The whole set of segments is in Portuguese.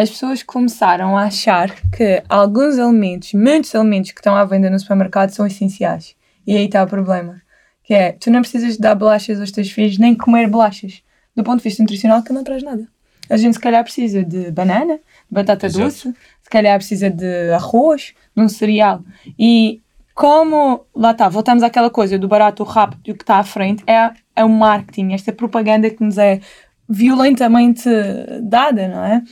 as pessoas começaram a achar que alguns alimentos, muitos alimentos que estão à venda no supermercado são essenciais. E aí está o problema. Que é, tu não precisas dar bolachas aos teus filhos, nem comer bolachas. Do ponto de vista nutricional, que não traz nada. A gente se calhar precisa de banana, de batata Exato. doce, se calhar precisa de arroz, de um cereal. E como, lá está, voltamos àquela coisa do barato, o rápido e o que está à frente, é, é o marketing, esta propaganda que nos é violentamente dada, não é?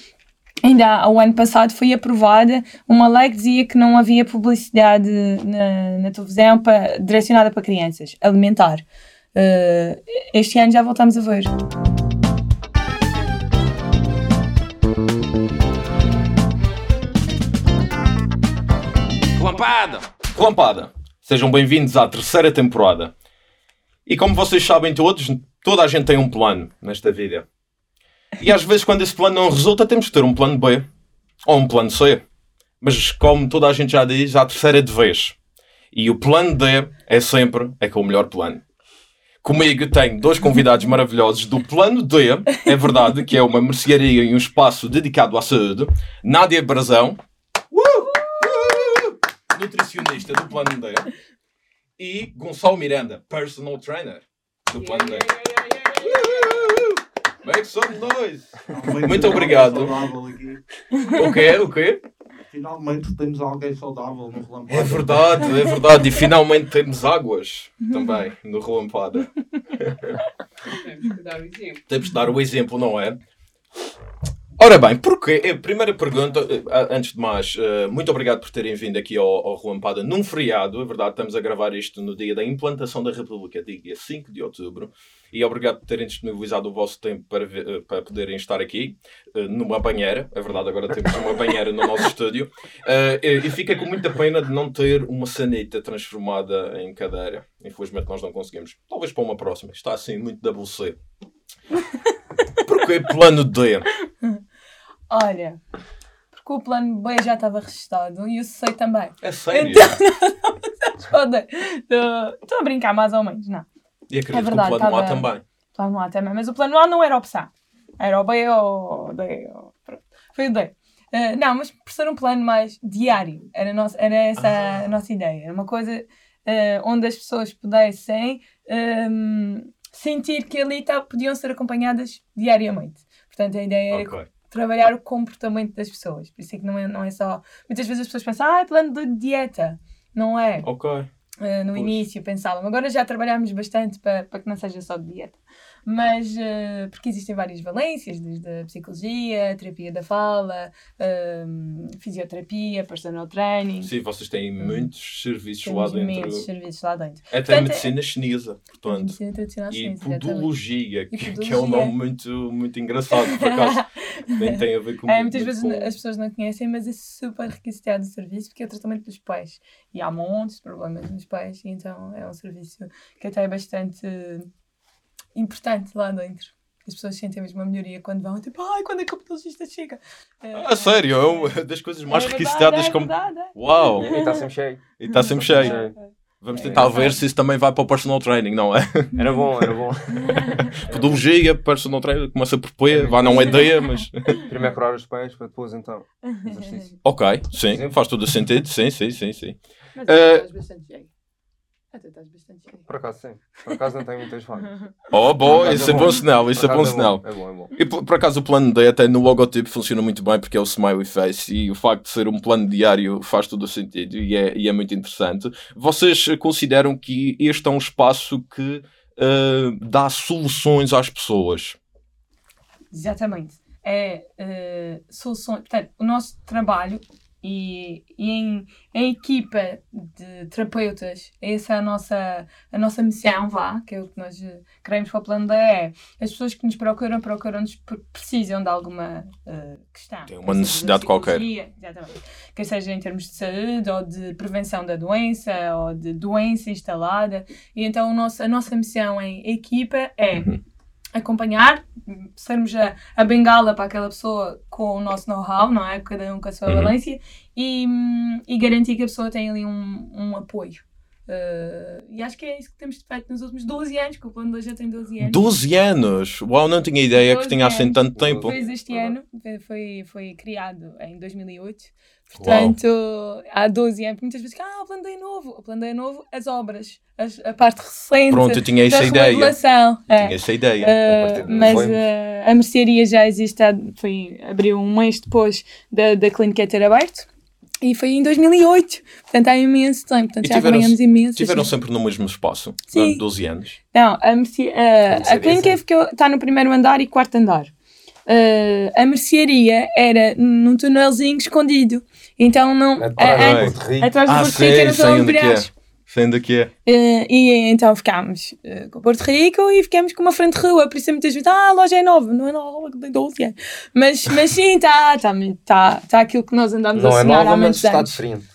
Ainda há- o ano passado foi aprovada uma lei que dizia que não havia publicidade na, na televisão pa- direcionada para crianças, alimentar. Eh, este ano já voltamos a ver. Relampada! Relampada! Sejam bem-vindos à terceira temporada. E como vocês sabem todos, toda a gente tem um plano nesta vida. E às vezes, quando esse plano não resulta, temos que ter um plano B ou um plano C. Mas como toda a gente já diz, a terceira de vez. E o plano D é sempre é que é o melhor plano. Comigo tenho dois convidados maravilhosos do plano D, é verdade, que é uma mercearia e um espaço dedicado à saúde. Nádia Brazão, nutricionista do plano D. E Gonçalo Miranda, personal trainer do plano D. Make some noise! Muito obrigado. Saudável aqui. O quê? O quê? Finalmente temos alguém saudável no relampada. É verdade, é verdade. E finalmente temos águas também no Relampada. Temos que dar o exemplo. Temos de dar o exemplo, não é? Ora bem, porquê? Eh, Primeira pergunta, eh, a- antes de mais, eh, muito obrigado por terem vindo aqui ao, ao Relampada num feriado. É verdade, estamos a gravar isto no dia da implantação da República, dia 5 de outubro. E obrigado por terem disponibilizado o vosso tempo para, ver- eh, para poderem estar aqui eh, numa banheira. É verdade, agora temos uma banheira no nosso estúdio. Eh, e e fica com muita pena de não ter uma sanita transformada em cadeira. Infelizmente nós não conseguimos. Talvez para uma próxima. Está assim muito WC. Porquê plano D? Olha, porque o plano B já estava registado e eu sei também. É sério? Podem- Estou a brincar mais ou menos, não. E acredito É verdade, que o plano A estava- também. Plano A também, mas o plano A não era opção. Era o B ou o D. ou-. Foi o D. Eh, não, mas por ser um plano mais diário, era, a nossa- era essa Ah. a nossa ideia. Era uma coisa eh, onde as pessoas pudessem ehm, sentir que ali tá- podiam ser acompanhadas diariamente. Portanto, a ideia era Ok. trabalhar o comportamento das pessoas. Por isso é que não é, não é só. Muitas vezes as pessoas pensam, ah, é plano de dieta. Não é. Ok. Uh, no Pois. início pensavam. Agora já trabalhámos bastante para, para que não seja só de dieta. Mas, uh, porque existem várias valências, desde a psicologia, a terapia da fala, um, fisioterapia, personal training. Sim, vocês têm muitos serviços Temos lá dentro. imensos serviços lá dentro. Até Portanto, medicina chinesa, portanto. Medicina tradicional E chinesa, podologia, que, E que é um podologia. nome muito, muito engraçado, por acaso. Nem tem a ver com É, muitas muito vezes com- as pessoas não conhecem, mas é super requisitado o serviço porque é o tratamento dos pés. E há montes de problemas nos e então é um serviço que até é bastante importante lá dentro. As pessoas sentem mesmo uma melhoria quando vão, tipo, ai, quando é que o pedologista chega? É, A sério, é uma das coisas mais é verdade, requisitadas é como. verdade, é. Uau! E está sempre cheio. E está sempre cheio. Vamos tentar ver se isso também vai para o personal training, não é? Era bom, era bom. Podologia, personal training, começa por P, vá, não é D, mas. Primeiro curar os pés para depois então. Exercício. Ok, sim, faz todo o sentido, sim, sim, sim, sim. Mas Eh, estás bastante cheio. Até estás bastante cheio. Por acaso sim. Por acaso não tenho muitas falhas. Oh, bom, isso é bom sinal, isso é Por bom sinal. É bom, é bom. E por, por acaso o plano D até no logotipo funciona muito bem porque é o smiley face e o facto de ser um plano diário faz todo o sentido e é, e é muito interessante. Vocês consideram que este é um espaço que eh, dá soluções às pessoas? Exatamente. É uh, soluções. Portanto, o nosso trabalho e, e em, em equipa de terapeutas, essa é a nossa, a nossa missão, vá, que é o que nós eh, queremos para o plano da é as pessoas que nos procuram, procuram-nos porque precisam de alguma eh, questão. Tem uma necessidade da qualquer. Exatamente. Quer seja em termos de saúde ou de prevenção da doença ou de doença instalada. E então o nosso, a nossa missão em equipa é Uhum. Acompanhar, sermos a, a bengala para aquela pessoa com o nosso know-how, não é? Cada um com a sua Uhum. valência, e, e garantir que a pessoa tem ali um, um apoio Uh, e acho que é isso que temos feito nos últimos 12 anos, que o plano 2 já tem 12 anos. 12 anos! Uau, não tinha ideia que 12 tinha assim tanto tempo. Fez este ano, foi- foi, foi criado em 2008. Portanto, há 12 anos. Muitas vezes, ah, o plano D é novo. O plano D é novo, as obras, as- a parte recente Pronto, eu tinha essa ideia. remodelação. É. Tinha essa ideia. Uh, mas uh, a mercearia já existe, há- foi, abriu um mês depois da, da clínica ter aberto e foi em 2008, portanto há imenso tempo, portanto E já ganhamos imenso. Tiveram sempre no mesmo espaço, Sim. durante 12 anos. Não, a, merce- uh, a mercearia, clínica está no primeiro andar e quarto andar. Uh, a mercearia era num tunelzinho escondido, então não. Atrás a- do a- Porto Rico. atrás do Ah, Porto Rico era sei só é. Brás. Sei onde que é. Eh, e então ficámos eh, com o Porto Rico e ficámos com uma frente de rua. Por isso muitas vezes, ah, a loja é nova. Não é nova, tem 12 anos. Mas, mas sim, está tá, tá, tá aquilo que nós andamos a Não é sonhar nova, há mas muitos está anos. diferente.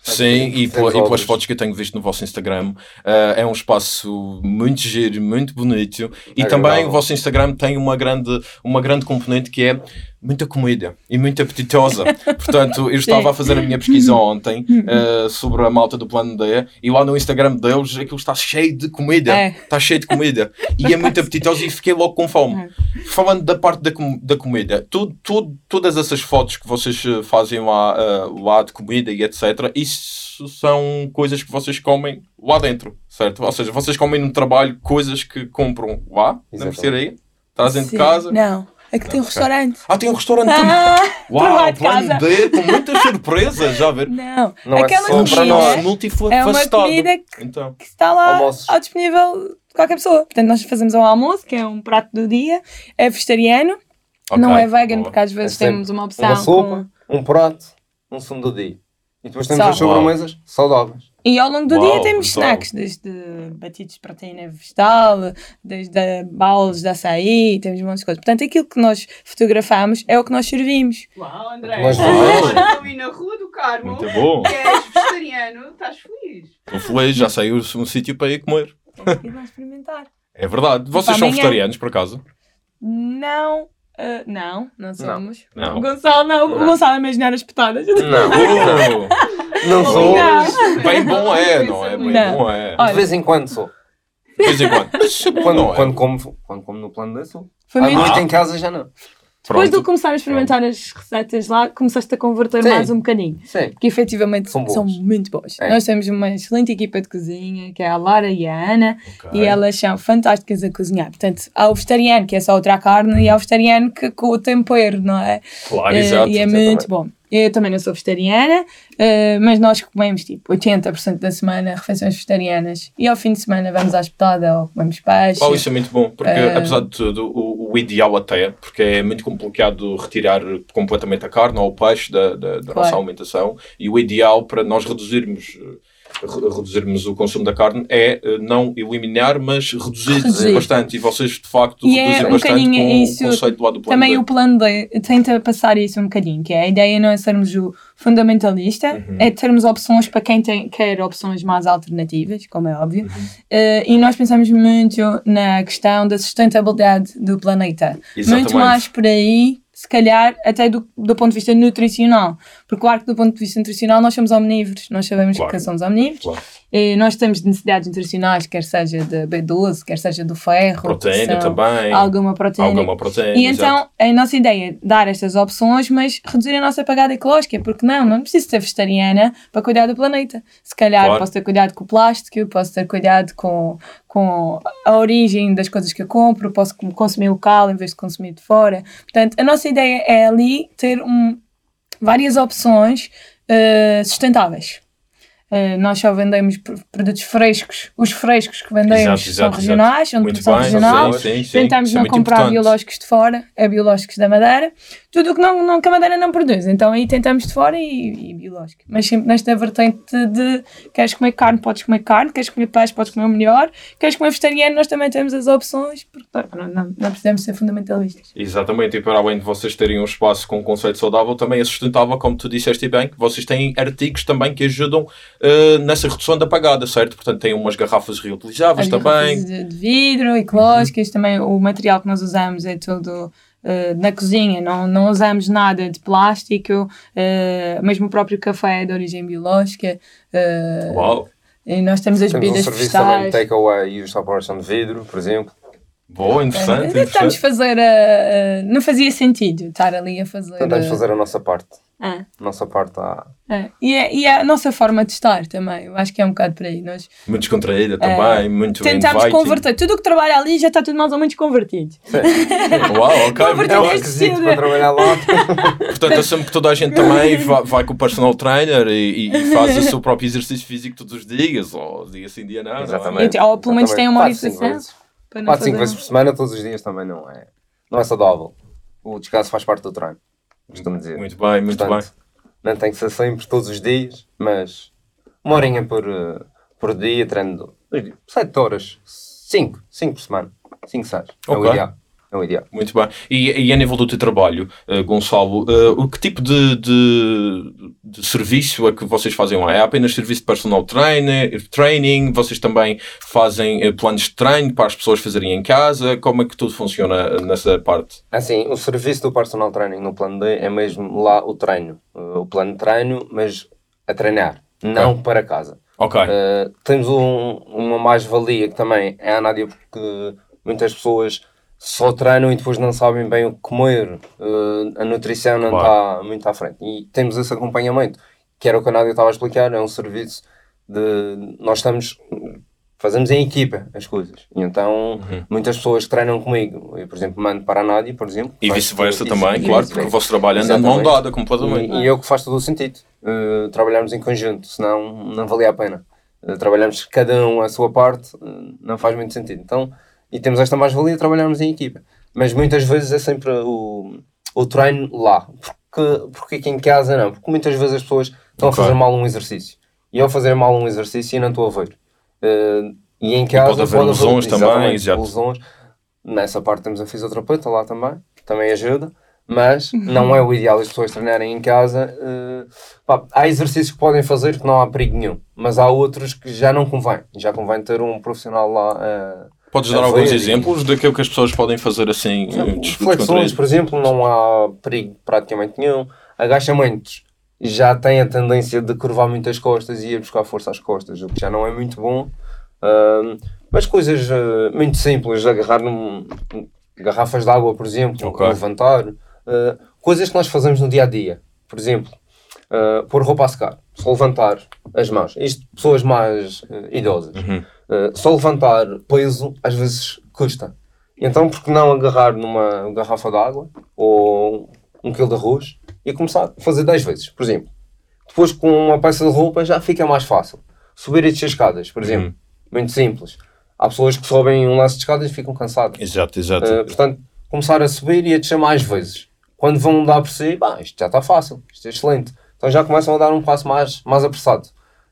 Sim, e, pela- e pelas fotos que eu tenho visto no vosso Instagram, eh, é um espaço muito giro, muito bonito. E É também agradável. o vosso Instagram tem uma grande, uma grande componente que é muita comida e muito apetitosa. Portanto, eu estava a fazer a minha pesquisa ontem eh, sobre a malta do Plano D e lá no Instagram deles aquilo está cheio de comida. É. Está cheio de comida. E é muito apetitosa e fiquei logo com fome. É. Falando da parte da, com- da comida, tu, tu- todas essas fotos que vocês eh, fazem lá, eh, lá de comida e etc., isso são coisas que vocês comem lá dentro, certo? Ou seja, vocês comem no trabalho coisas que compram lá, na Exatamente. mercearia, trazem de Sim. casa. Não, aqui tem um restaurante. Ah, tem um restaurante também. Ah, Uau, plano casa. D, com muitas surpresas, já ver? não, Não é aquela só para comida nós. é multifacetado. uma comida que, Então, que está lá Almoços. ao disponível de qualquer pessoa. Portanto, nós fazemos um almoço, que é um prato do dia, é vegetariano, não ok, é vegan, boa. porque às vezes É temos uma opção Uma com- sopa, um prato, um sumo do dia. E depois temos Só. as sobremesas saudáveis. E ao longo do Uau, dia temos brutal. snacks, desde batidos de proteína vegetal, desde balas de açaí, temos um monte de coisas. Portanto, aquilo que nós fotografamos é o que nós servimos. Uau, André. Nós Agora estou aí na Rua do Carmo. Muito bom. Que és vegetariano, estás feliz. Estou feliz, já saiu um sítio para ir comer. Temos que ir lá experimentar. É verdade. Vocês são amanhã. vegetarianos, por acaso? Não, ah, não, não somos. Não. O Gonçalo não, o Não. Gonçalo é imaginar as petadas. Não, Oh, não sou. Não. bem bom é, não é? Bem Não. bom é. Olha, De vez em quando sou. De vez em quando. Mas isso é Quando, não é? quando, como, quando como no plano sou. Foi À muito noite em casa já não. Depois de Pronto. começar a experimentar as receitas lá, começaste a converter Sim. mais um bocadinho. Sim. Que efetivamente São são, muito boas. É. Nós temos uma excelente equipa de cozinha, que é a Lara e a Ana, Ok. e elas são fantásticas a cozinhar. Portanto, há o vegetariano, que é só outra carne, e há o vegetariano que com o tempero, não é? Claro, Eh, exato. e é exatamente. muito bom. Eu também não sou vegetariana, eh, mas nós comemos tipo 80% da semana refeições vegetarianas e ao fim de semana vamos à espetada ou comemos peixe. Oh, isso é muito bom, porque Eh, apesar de tudo, o, o ideal até, porque é muito complicado retirar completamente a carne ou o peixe da, da, da Claro. nossa alimentação, e o ideal para nós reduzirmos, eh, reduzirmos o consumo da carne é eh, não eliminar, mas reduzir, Reduzir. bastante, e vocês de facto E é reduzem um bastante com isso, o conceito lá do plano Também B. o plano D tenta passar isso um bocadinho, que é a ideia não é sermos o fundamentalista, Uhum. é termos opções para quem tem, quer opções mais alternativas, como é óbvio, Uhum. Eh, e nós pensamos muito na questão da sustentabilidade do planeta. Exatamente. Muito mais por aí, se calhar, até do, do ponto de vista nutricional. Porque, claro que do ponto de vista nutricional nós somos omnívoros, nós sabemos Claro. que somos omnívoros. Claro. E nós temos necessidades nutricionais, quer seja de B12, quer seja do ferro, Proteína também, alguma proteína. alguma proteína. E exato. então a nossa ideia é dar estas opções, mas reduzir a nossa pegada ecológica, porque não, não preciso ser vegetariana para cuidar do planeta. Se calhar Claro. posso ter cuidado com o plástico, posso ter cuidado com, com a origem das coisas que eu compro, posso consumir local em vez de consumir de fora. Portanto, a nossa ideia é ali ter um, várias opções eh, sustentáveis. Eh, nós só vendemos pr- produtos frescos. Os frescos que vendemos Exato, são exato, regionais, são de produção bem, regional. sim, sim. Tentamos é não comprar importante. biológicos de fora, é biológicos da Madeira. Tudo o que, não, não, que a Madeira não produz. Então aí tentamos de fora e, e biológico. Mas sempre nesta vertente de queres comer carne, podes comer carne, queres comer peixe, podes comer o melhor, queres comer vegetariano, nós também temos as opções, porque não, não, não precisamos ser fundamentalistas. Exatamente, e para além de vocês terem um espaço com um conceito saudável, também é sustentável, como tu disseste bem, que vocês têm artigos também que ajudam eh, nessa redução da pagada, certo? Portanto, têm umas garrafas reutilizáveis As também. garrafas de, de vidro, ecológicas, também o material que nós usamos é todo eh, na cozinha, não, não usamos nada de plástico, eh, mesmo o próprio café é de origem biológica. eh, Uau! E nós temos as Temos um bebidas serviço também de takeaway e os são de vidro, por exemplo. Boa, interessante. Ainda estamos a interessante. fazer a, a- Não fazia sentido estar ali a fazer. Tentamos a- fazer a nossa parte. Ah, A nossa parte está. é. E, é, e é a nossa forma de estar também. Eu acho que é um bocado por aí. Nós Muito descontraída também, muito tentamos inviting. converter. Tudo o que trabalha ali já está tudo mais ou menos convertido. Uau, ok, É um requisito para trabalhar lá. Portanto, assumo que toda a gente também vai, vai com o personal trainer e, e- faz o seu próprio exercício físico todos os dias, ou dia sim, dia não. é? Exatamente. Ou pelo menos tem uma orientação. Para não Quatro, cinco fazer- vezes por semana, todos os dias também não é. Não é saudável. O descanso faz parte do treino. Costumo dizer. Muito bem, muito Portanto, Não tem que ser sempre todos os dias, mas uma horinha por, eh, por dia, treino 7 horas, 5, 5 por semana, 5, 6. É o ideal. É o ideal. Muito bem. E, e a nível do teu trabalho, eh, Gonçalo, eh, o que tipo de, de, de serviço é que vocês fazem lá? É apenas serviço de personal trainer, training? Vocês também fazem eh, planos de treino para as pessoas fazerem em casa? Como é que tudo funciona nessa parte? Assim, o serviço do personal training no plano D é mesmo lá o treino. Eh, O plano de treino, mas a treinar, não para casa. Ok. Uh, temos um- uma mais-valia que também é a Nádia, porque muitas pessoas só treinam e depois não sabem bem o que comer. Uh, a nutrição não Claro. está muito à frente. E temos esse acompanhamento, que era o que a Nádia estava a explicar, é um serviço de... Nós estamos... Fazemos em equipa as coisas. E então, muitas pessoas treinam comigo, eu, por exemplo, mando para a Nádia, por exemplo. E vice-versa também, claro, porque o vosso trabalho anda de mão dada completamente. E, e é o que faz todo o sentido. Uh, trabalharmos em conjunto, senão não valia a pena. Uh, trabalhamos cada um a sua parte, não faz muito sentido. Então, e temos esta mais-valia de trabalharmos em equipa. Mas muitas vezes é sempre o, o treino lá. Porque, porque aqui em casa não. Porque muitas vezes as pessoas estão Ok. a fazer mal um exercício. E ao fazer mal um exercício, eu não estou a ver. Uh, e em casa pode haver lesões também, exatamente, exato. lesões. Nessa parte temos a fisioterapeuta lá também, também ajuda, mas não é o ideal as pessoas treinarem em casa. eh, pá, há exercícios que podem fazer que não há perigo nenhum, mas há outros que já não convém. Já convém ter um profissional lá. eh, Podes dar alguns exemplos daquilo que as pessoas podem fazer assim? Flexões, por exemplo, não há perigo praticamente nenhum. Agachamentos já tem a tendência de curvar muito as costas e ir buscar força às costas, o que já não é muito bom. Ahm, mas coisas ah, muito simples, agarrar num, garrafas de água, por exemplo, Ok. levantar, ah, coisas que nós fazemos no dia a dia. Por exemplo, ah, pôr roupa a secar, levantar as mãos. Isto, pessoas mais idosas. Uhum. Uh, só levantar peso às vezes custa. Então, por que não agarrar numa garrafa de água ou um quilo de arroz e começar a fazer 10 vezes, por exemplo? Depois, com uma peça de roupa, já fica mais fácil. Subir e descer escadas, por exemplo. Muito simples. Há pessoas que sobem um lance de escadas e ficam cansadas. Exato, exato. Uh, portanto, começar a subir e a descer mais vezes. Quando vão dar por si, pá, isto já está fácil, isto é excelente. Então já começam a dar um passo mais, mais apressado.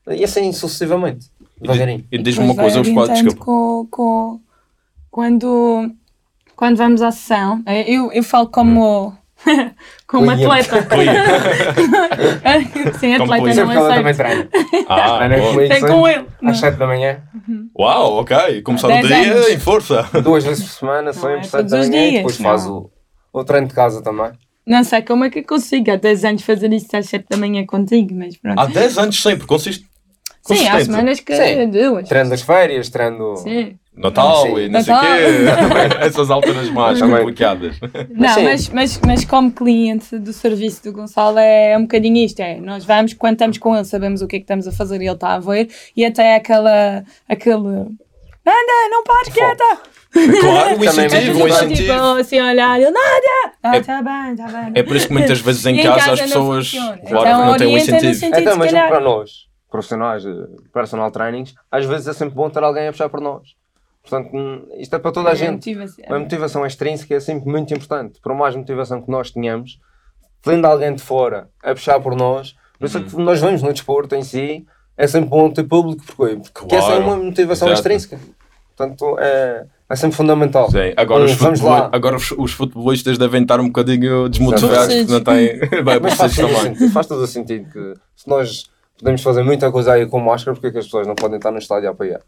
E assim sucessivamente. Devagarinho. E diz-me uma coisa, os quadros, desculpa. com, com, quando, quando vamos à sessão, eu, eu falo como, como Cliente. atleta. Sim, Como atleta não Sempre também aceito. treina. Ah, Tem sempre com ele. Não. Às 7 da manhã, Uau, ok. Começar o dia anos. em força. duas vezes por semana, é sempre, 7 todos da manhã, e dias, depois não. faz o, o treino de casa também. Não sei como é que eu consigo há 10 anos fazer isso às 7 da manhã contigo, mas pronto. Há 10 anos sempre, consiste. Sim, há semanas que Sim. duas. Treino das férias, treino. Sim. Natal Sim. e não sei o Natal. quê. Essas alturas mais Também. complicadas. Não, mas, mas, mas como cliente do serviço do Gonçalo é um bocadinho isto, é, nós vamos, quando estamos com ele, sabemos o que é que estamos a fazer e ele está a ver, e até aquela, aquele, anda, não pares quieta! Claro, um incentivo, um muito Tipo, incentivo. assim, a olhar, ele, Nádia! Ah, É- tá bem, tá bem. É por isso que muitas vezes em em casa casa as pessoas, claro, Então, que não têm um incentivo. sentido- Então, calhar. para nós, profissionais, de personal trainings, às vezes é sempre bom ter alguém a puxar por nós. Portanto, hum, isto é para toda a É, gente. motiva-se. A motivação extrínseca é sempre muito importante. Por mais motivação que nós tenhamos, tendo alguém de fora a puxar por nós, por isso é Uhum. que nós vemos no desporto em si, é sempre bom ter público, porque, porque essa é Claro. uma motivação Exato. extrínseca. Portanto, é, é sempre fundamental. Sim, agora, os, Hum, vamos futebol- lá. agora os, os futebolistas devem estar um bocadinho desmotivados Exato. porque não têm. Vai, Mas faz todo, sentido, faz todo o sentido que se nós podemos fazer muita coisa aí com máscara, porque é que as pessoas não podem estar no estádio a apoiar?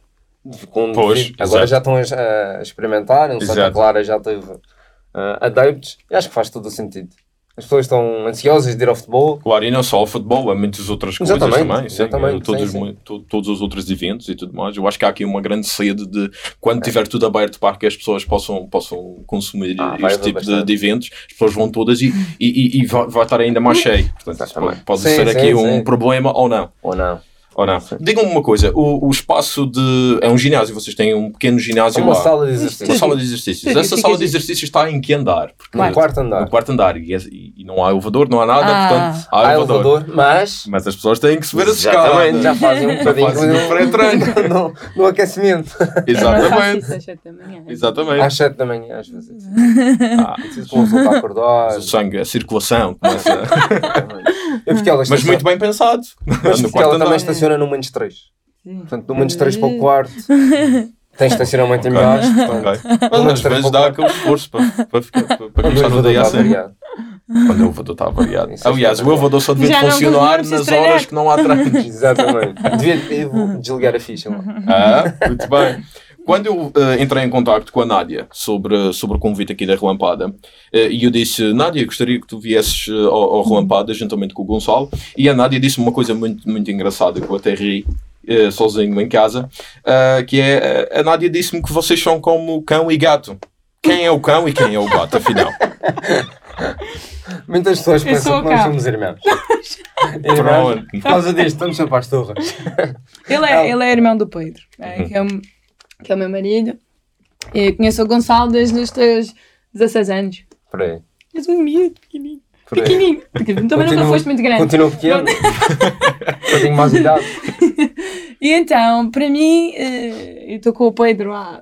Com- Pois, agora exato. já estão a, a experimentar, o Santa. Clara já teve uh, adeptos, e acho que faz todo o sentido. As pessoas estão ansiosas de ir ao futebol. Claro, e não só o futebol, há muitas outras coisas Exatamente, também. Sim, exatamente, todos, sim, sim. todos os outros eventos e tudo mais. Eu acho que há aqui uma grande sede de quando tiver tudo aberto para que as pessoas possam, possam consumir Ah, este tipo de, de eventos, as pessoas vão todas e, e, e- e vai, vai estar ainda mais cheio. Portanto, pode, pode ser aqui um problema ou não. Ou não? Ou não. Digam-me uma coisa: o, o espaço de. É um ginásio, vocês têm um pequeno ginásio Uma lá. sala de Uma exercício. sala de exercícios. Essa sala de exercícios está em que andar? Porque No quarto no andar. quarto andar. E, é- e- não há elevador, não há nada, Ah. portanto, há Há elevador. elevador, mas. Mas as pessoas têm que subir a Exatamente, escada. já fazem um bocadinho fazem no- o pré-treino. no, no aquecimento. Exatamente. às sete da manhã. Exatamente. Às 7 da manhã, às vezes. Ah, Preciso uma para acordar. o sangue, a circulação começa. Mas muito bem pensado. Mas No porque quarto ela também andar. Estaciona no menos 3. Sim. Portanto, do menos 3 para o quarto. Tem estacionamento em. Ok. Portanto, Mas Não às vezes dá aquele esforço para, para, ficar, para, para quando o começar o dia está assim. variado. Quando o elevador está variado. Aliás, o elevador só devia funcionar nas treinar. horas que não há treinos. Exatamente. Devia, eu vou desligar a ficha lá. Ah, muito bem. Quando eu eh, entrei em contacto com a Nádia sobre, sobre o convite aqui da Relampada, eh, e eu disse, Nádia, gostaria que tu viesses eh, ao, ao Relampada juntamente com o Gonçalo, e a Nádia disse uma coisa muito, muito engraçada que eu até ri sozinho em casa, que é, a Nádia disse-me que vocês são como cão e gato. Quem é o cão e quem é o gato, afinal? Muitas pessoas Eu pensam que nós somos irmãos. irmãos. Pronto. Por causa disto, estamos sempre às torres. Ele é, ele é irmão do Pedro, é, Uhum. Que, é o, meu marido. E conheço o Gonçalo desde os teus 16 anos. Por aí. És um miúdo pequenino. Por aí. Pequenino. Porque também nunca foste muito grande. Continua pequeno. Eu tenho mais idade. E então, para mim, eh, eu estou com o Pedro há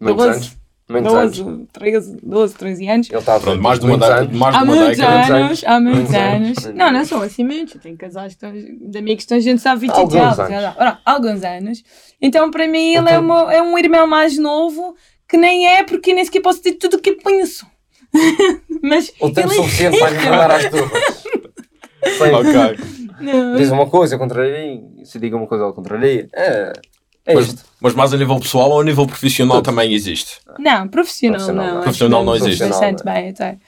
Muitos 12, anos. Muitos anos. 12, 13, 12, 13 anos. Ele está a Pronto, mais de uma, anos. mais de Há uma muitos década. anos, anos. há muitos Muitos anos. anos. Não, não são assim muitos. Eu tenho casais que estão, de amigos que estão juntos há 20 Alguns e tal. anos. sei lá. Ora, alguns anos. Então, para mim, ele é, Então- uma- é um irmão mais novo que nem é, porque nem sequer posso dizer tudo o que penso. Mas O tempo ele é suficiente para mandar às torres. Sim. Ok. Não. Diz uma coisa, contraria. Se diga uma coisa, ao contraria. É, é Mas, isto. mas mais a nível pessoal ou a nível profissional também existe? Não, profissional, Profissional não. não. acho Profissional não existe. Bastante bem, até.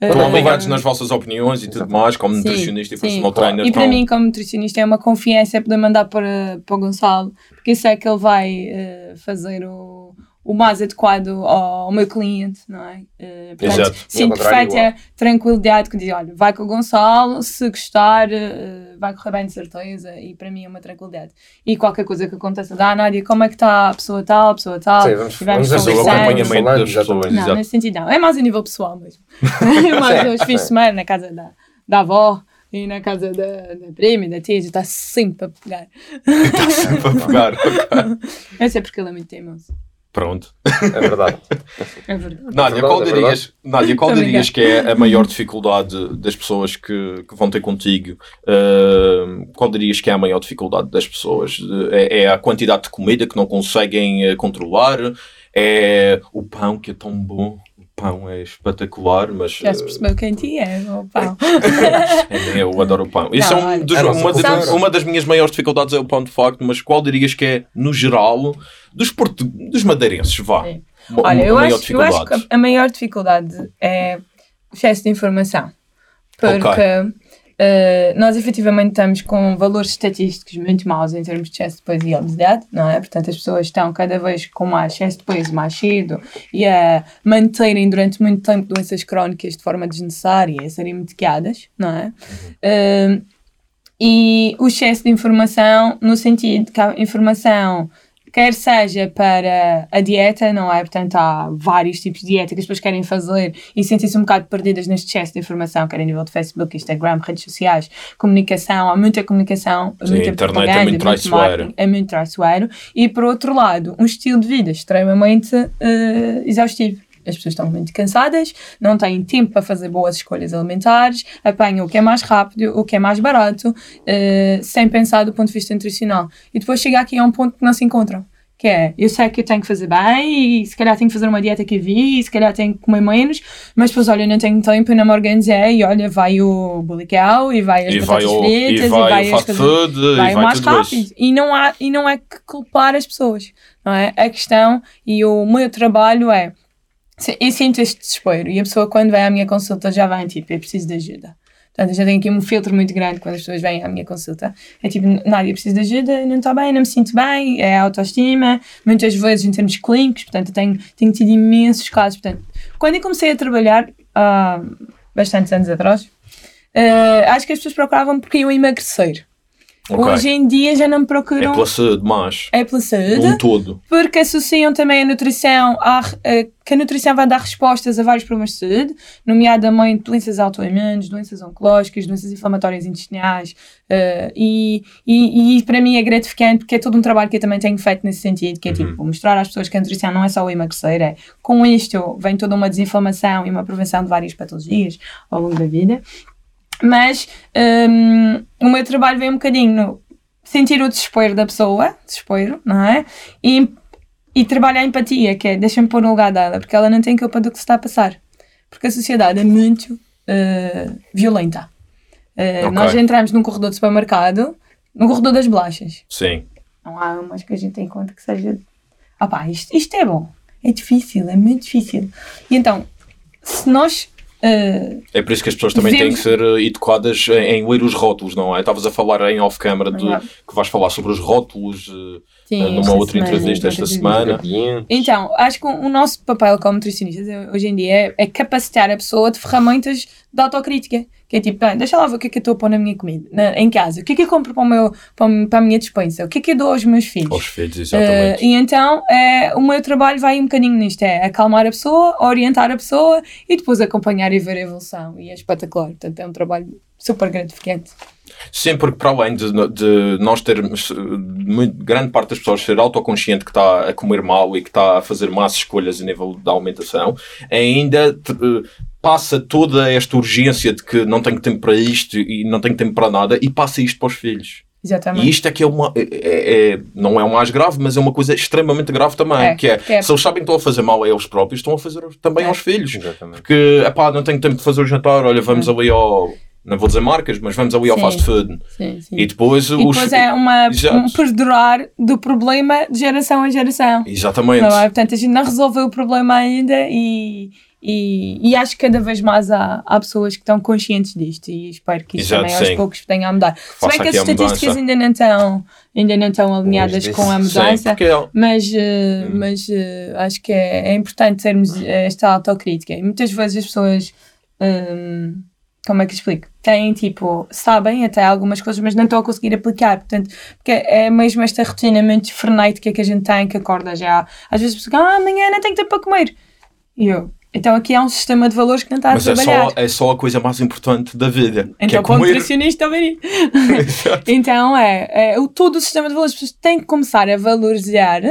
Estão ligados nas vossas opiniões e tudo mais, como Sim, nutricionista e sim. personal Claro. trainer. E para estão- mim, como nutricionista, é uma confiança poder mandar para, para o Gonçalo, porque isso é que ele vai eh, fazer o, o mais adequado ao, ao meu cliente, não é? Eh, portanto, Exato. Contrário, perfeita tranquilidade que diz: olha, vai com o Gonçalo, se gostar, eh, vai correr bem de certeza, e para mim é uma tranquilidade. E qualquer coisa que aconteça, dá, Nádia, como é que está a pessoa tal, a pessoa tal, Sim, vamos- e vamos vamos Falando, conversando. acompanhamento das pessoas. exatamente. Não, Exato. nesse sentido não. É mais a nível pessoal mesmo. é mais Sim, aos fins de sim. semana, na casa da, da avó e na casa da, da prima e da tia, está sempre a pegar. Está sempre a pegar. ok. Eu sei porque ele é muito teimoso. Pronto. É verdade. É verdade. Nádia, verdade, qual é dirias, Nádia, qual dirias que é a maior dificuldade das pessoas que, que vão ter contigo? Uh, qual dirias que é a maior dificuldade das pessoas? É, é a quantidade de comida que não conseguem eh, controlar? É o pão que é tão bom? Pão é espetacular, mas Já se eh, percebeu quem ti é, o pau. é, eu adoro o pão. Isso Não, é um dos- É uma, cultura. uma das minhas maiores dificuldades é o pão de facto, mas qual dirias que é, no geral, dos, portu- dos madeirenses, vá? É. Uma- Olha, uma eu acho, eu acho que a maior dificuldade é o excesso de informação. Porque eh, nós efetivamente estamos com valores estatísticos muito maus em termos de excesso de peso e obesidade, não é? Portanto, as pessoas estão cada vez com mais excesso de peso mais cedo e a manterem durante muito tempo doenças crónicas de forma desnecessária e a serem medicadas, não é? Eh, e o excesso de informação no sentido que a informação quer seja para a dieta, não é? Portanto, há vários tipos de dieta que as pessoas querem fazer e sentem-se um bocado perdidas neste excesso de informação, quer a nível de Facebook, Instagram, redes sociais, comunicação, há muita comunicação, Sim, muita a internet é muito traiçoeiro. é muito traiçoeiro. E, por outro lado, um estilo de vida extremamente eh, exaustivo. As pessoas estão muito cansadas, não têm tempo para fazer boas escolhas alimentares, apanham o que é mais rápido, o que é mais barato, eh, sem pensar do ponto de vista nutricional. E depois chega aqui a um ponto que não se encontram. Que é, eu sei que eu tenho que fazer bem, e se calhar tenho que fazer uma dieta que eu vi, e se calhar tenho que comer menos, mas depois, olha, eu não tenho tempo, eu não me organizei, e olha, vai o bulical, e vai as E vai batatas o, fritas, e vai o as fast coisas- food, vai e o vai mais tudo rápido. isso. E não, há, e não é que culpar as pessoas, não é? A questão e o meu trabalho é Eu sinto este desespero e a pessoa quando vem à minha consulta já vem tipo, eu preciso de ajuda. Portanto, eu já tenho aqui um filtro muito grande quando as pessoas vêm à minha consulta. É tipo, Nádia, preciso de ajuda, não estou bem, não me sinto bem, é autoestima, muitas vezes em termos clínicos, portanto, eu tenho, tenho tido imensos casos. Portanto, quando eu comecei a trabalhar, há bastantes anos atrás, eh, acho que as pessoas procuravam porque iam emagrecer. Ok. Hoje em dia já não me É procuram. pela saúde, mas É pela saúde. um todo. Porque associam também a nutrição, à, a- que a nutrição vai dar respostas a vários problemas de saúde, nomeadamente doenças autoimunes, doenças oncológicas, doenças inflamatórias intestinais. eh, e, e, e para mim é gratificante porque é todo um trabalho que eu também tenho feito nesse sentido, que é tipo mostrar às pessoas que a nutrição não é só o emagrecer, é com isto vem toda uma desinflamação e uma prevenção de várias patologias ao longo da vida. Mas hum, o meu trabalho vem um bocadinho no sentir o desespero da pessoa, desespero, não é? E, e trabalhar a empatia, que é deixa-me pôr no lugar dela, porque ela não tem culpa do que se está a passar. Porque a sociedade é muito eh, violenta. Eh, Ok. Nós entramos num corredor de supermercado, no corredor das bolachas. Sim. Não há umas que a gente tem conta que seja. Ah pá, isto, isto é bom. É difícil, é muito difícil. E então, se nós. Eh, É por isso que as pessoas também têm que ser eh, educadas em, em ler os rótulos, não é? Estavas a falar em off-camera de que vais falar sobre os rótulos eh, sim, eh, numa outra semana, entrevista esta semana. Então, acho que o nosso papel como nutricionistas eh, hoje em dia é, é capacitar a pessoa de ferramentas de autocrítica. Que é tipo, bem, deixa lá ver o que é que eu estou a pôr na minha comida, na- em casa. O que é que eu compro para, o meu, para, a minha despensa? O que é que eu dou aos meus filhos? Aos filhos, exatamente. e então, eh, o meu trabalho vai um bocadinho nisto: é acalmar a pessoa, orientar a pessoa e depois acompanhar e ver a evolução. E é espetacular. Portanto, é um trabalho super gratificante. Sim, porque para além de, de nós termos eh, muito, grande parte das pessoas ser autoconsciente que está a comer mal e que está a fazer más escolhas a nível da alimentação, ainda eh, passa toda esta urgência de que não tenho tempo para isto e não tenho tempo para nada e passa isto para os filhos. Exatamente. E isto é que é uma. É, é- é- não é o mais grave, mas é uma coisa extremamente grave também. É, que é, que é- se eles sabem que estão a fazer mal a eles próprios, estão a fazer também É. aos filhos. Exatamente. Porque, epá, não tenho tempo de fazer o jantar, olha, vamos ali ao. Não vou dizer marcas, mas vamos ali ao Sim. fast food. Sim, sim. E depois E os. depois é uma, Exato. um perdurar do problema de geração em geração. Exatamente. Não é? Portanto, a gente não resolveu o problema ainda e, e, e acho que cada vez mais há, há pessoas que estão conscientes disto e espero que isso Exato, também aos poucos venha a mudar. Se Faça bem que as a estatísticas ainda não estão, ainda não estão alinhadas com a mudança, porque é- mas, eh, Hum. mas eh, acho que é, é importante termos esta autocrítica. E muitas vezes as pessoas, hum, como é que explico? Têm tipo, sabem até algumas coisas, mas não estão a conseguir aplicar. Portanto, porque é mesmo esta rotina muito frenética que a gente tem, que acorda já. Às vezes a pessoa, ah, amanhã não tenho tempo para comer. E eu, então aqui há um sistema de valores que não está a Mas é trabalhar. só, é só a coisa mais importante da vida. que Então, é para o nutricionista, ver Então, é, é o, todo o sistema de valores. As pessoas têm que começar a valorizar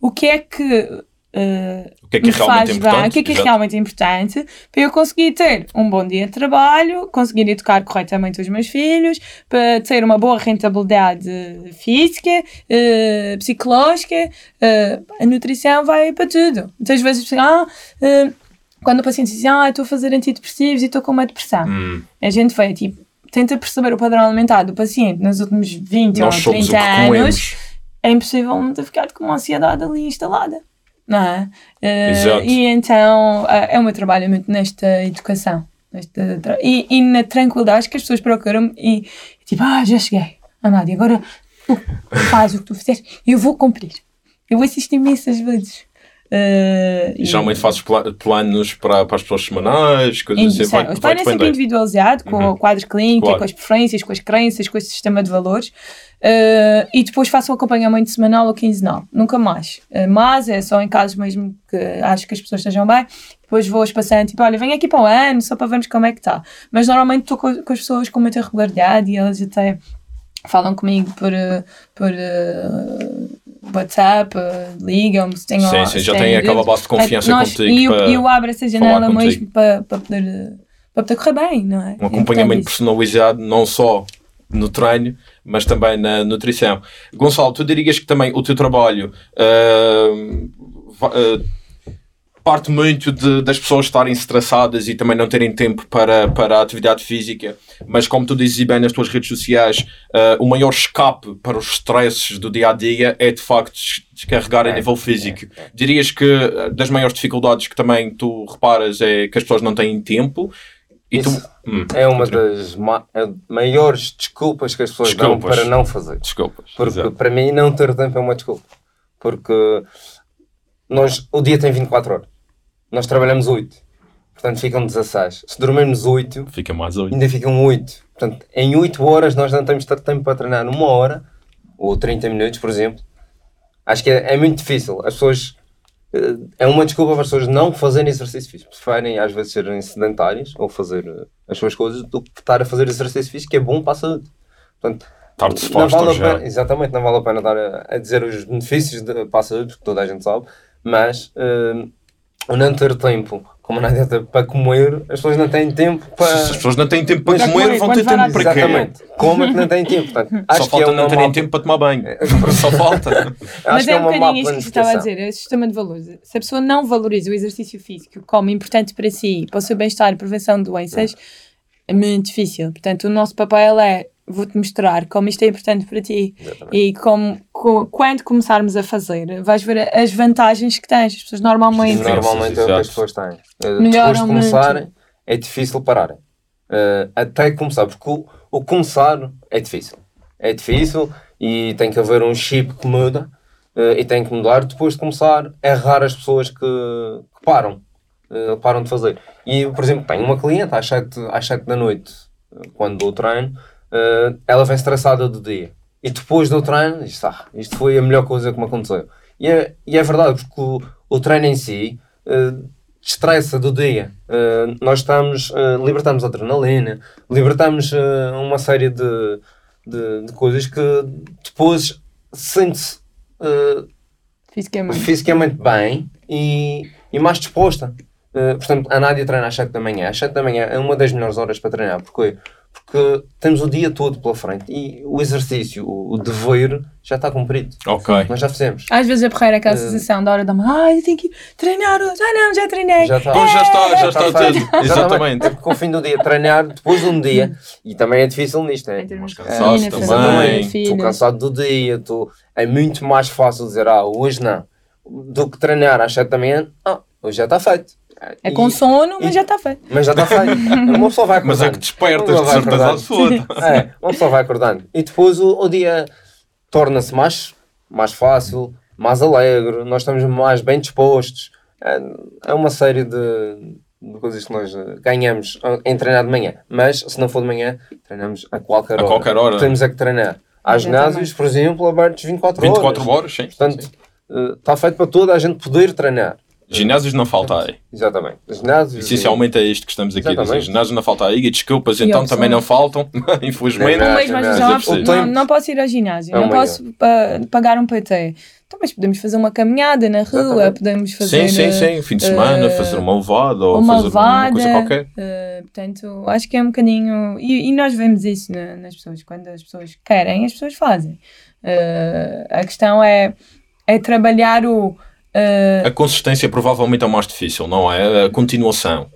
o que é que. Eh, O que é que é me realmente faz importante, bem, o que é que é realmente importante para eu conseguir ter um bom dia de trabalho, conseguir educar corretamente os meus filhos, para ter uma boa rentabilidade física, eh, psicológica, eh, a nutrição vai para tudo. Muitas vezes, as pessoas, ah, quando o paciente diz, ah, estou a fazer antidepressivos e estou com uma depressão, Hum, a gente vai, tipo, tenta perceber o padrão alimentar do paciente nos últimos 20 nós ou somos o 30 que anos, é impossível não ter ficado com uma ansiedade ali instalada. Não é? Eh, Exato. E então eh, é o meu trabalho muito nesta educação. Nesta e, e na tranquilidade que as pessoas procuram e tipo, ah, já cheguei. Ah, Nádia, agora tu faz o que tu fizeres e eu vou cumprir. Eu assisto imensas vezes. E geralmente fazes pla- planos para, para as pessoas semanais, coisas assim. Sim, Vai, o é sempre individualizado, com Uhum. o quadro clínico, Claro. com as preferências, com as crenças, com esse sistema de valores. Uh, e depois faço um acompanhamento semanal ou quinzenal, nunca mais. Uh, mas é só em casos mesmo que acho que as pessoas estejam bem. Depois vou espaçando, tipo, olha, vem aqui para o ano, só para vermos como é que está. Mas normalmente estou com, com as pessoas com muita regularidade e elas até falam comigo por, uh, por uh, WhatsApp, uh, ligam-me se têm Sim, sim, já tem aquela base de confiança Nós- contigo E eu, para eu abro essa janela mesmo para, para, poder, uh, para poder correr bem, não é? um acompanhamento É personalizado, não só no treino, mas também na nutrição. Gonçalo, tu dirias que também o teu trabalho va- ah, parte muito de- das pessoas estarem estressadas e também não terem tempo para, para a atividade física. Mas como tu dizes bem nas tuas redes sociais, ah, o maior escape para os stresses do dia a dia é de facto des- descarregar a É, nível físico. Dirias que ah, das maiores dificuldades que também tu reparas é que as pessoas não têm tempo e tu. Isso Hum, É uma das ma- é maiores desculpas que as pessoas Desculpas. dão para não fazer. Desculpas. Porque Exato. para mim não ter tempo é uma desculpa. Porque nós, o dia tem 24 horas. Nós trabalhamos 8. Portanto ficam 16. Se dormirmos 8, Fica mais oito. ainda ficam 8. Portanto, em 8 horas nós não temos tanto tempo para treinar uma hora ou 30 minutos, por exemplo. Acho que é, é muito difícil. As pessoas. eh, É uma desculpa para as pessoas não fazerem exercício físico. Preferem às vezes serem sedentárias ou fazer eh, as suas coisas do que estar a fazer exercício físico que é bom para a saúde. Portanto, não disposto vale a já. pena, exatamente, não vale a pena estar a, a dizer os benefícios de, para a saúde, porque toda a gente sabe, mas o não ter tempo, como não ter para comer, as pessoas não têm tempo para. Se as pessoas não têm tempo para comer, comer, vão ter tempo para quê? Exatamente. Como é que não têm tempo? Portanto, acho Só que falta é não terem má- tempo para tomar banho. Só falta. Mas é é um bocadinho isto que eu estava a dizer, é o sistema de valores. Se a pessoa não valoriza o exercício físico como importante para si, para o seu bem-estar e prevenção de doenças, é muito difícil. Portanto, o nosso papel é vou-te mostrar como isto é importante para ti Exatamente. e como, co- quando começarmos a fazer, vais ver as vantagens que tens. As pessoas normalmente Normalmente é o que as pessoas têm. Eh, Depois de começarem, é difícil pararem. Eh, até começar, porque o, o começar é difícil. É difícil e tem que haver um chip que muda eh, e tem que mudar. Depois de começar, é raro as pessoas que, que param. eh, param de fazer. E, por exemplo, tenho uma cliente às 7, às 7 da noite, quando dou treino, eh, ela vem estressada do dia. E depois do treino, diz, ah, isto foi a melhor coisa que me aconteceu. E é, e é verdade, porque o, o treino em si eh, estressa do dia. Eh, nós estamos, eh, libertamos adrenalina, libertamos uma série de, de, de coisas que depois sente-se fisicamente. fisicamente bem e, e mais disposta. Uh, portanto, a Nádia treina às 7 da manhã. Às 7 da manhã é uma das melhores horas para treinar. Porquê? Porque temos o dia todo pela frente e o exercício, o, o dever, já está cumprido. Ok. Nós já fizemos. Às vezes a porreira é aquela Eh, sensação da hora da manhã, ai, eu tenho que treinar hoje, ah não, já treinei. Já está. Pois já está, já está feito. tudo. Exatamente. É porque ao fim do dia, treinar depois de um dia, e também é difícil nisto, é? Em termos de Cansaço rotina, também. Estou cansado do dia, estou... é muito mais fácil dizer, ah, hoje não, do que treinar às 7 da manhã, ah, hoje já está feito. É E- com sono, mas e- já está feito. Mas já está feito. Uma pessoa vai acordando. Mas é que despertas de certeza acordando. absoluta. É, uma pessoa vai acordando. E depois o, o dia torna-se mais, mais fácil, mais alegre, nós estamos mais bem dispostos. É, é uma série de, de coisas que nós ganhamos em treinar de manhã. Mas se não for de manhã, treinamos a qualquer A hora. qualquer hora. Temos é que treinar. Há ginásios, por exemplo, abertos 24, 24 horas. horas, sim. Portanto, sim. eh, está feito para toda a gente poder treinar. Ginásios não falta aí. Exatamente. Ginásios. Essencialmente é isto que estamos aqui a dizer. Exatamente. Ginásios não falta aí. E desculpas, E então opção. também não faltam, infelizmente. Não, Um não. mês não, mas é não, não posso ir ao ginásio, não uma posso pa- pagar um PT. Então, mas podemos fazer uma caminhada na rua, Exatamente. podemos fazer Sim, sim, eh, sim. Fim de semana, eh, fazer uma levada ou uma fazer uma coisa qualquer. eh, portanto, acho que é um bocadinho. E, e nós vemos isso na- nas pessoas. Quando as pessoas querem, as pessoas fazem. A questão é, é trabalhar o. eh, A consistência provavelmente é o mais difícil, não é? A continuação.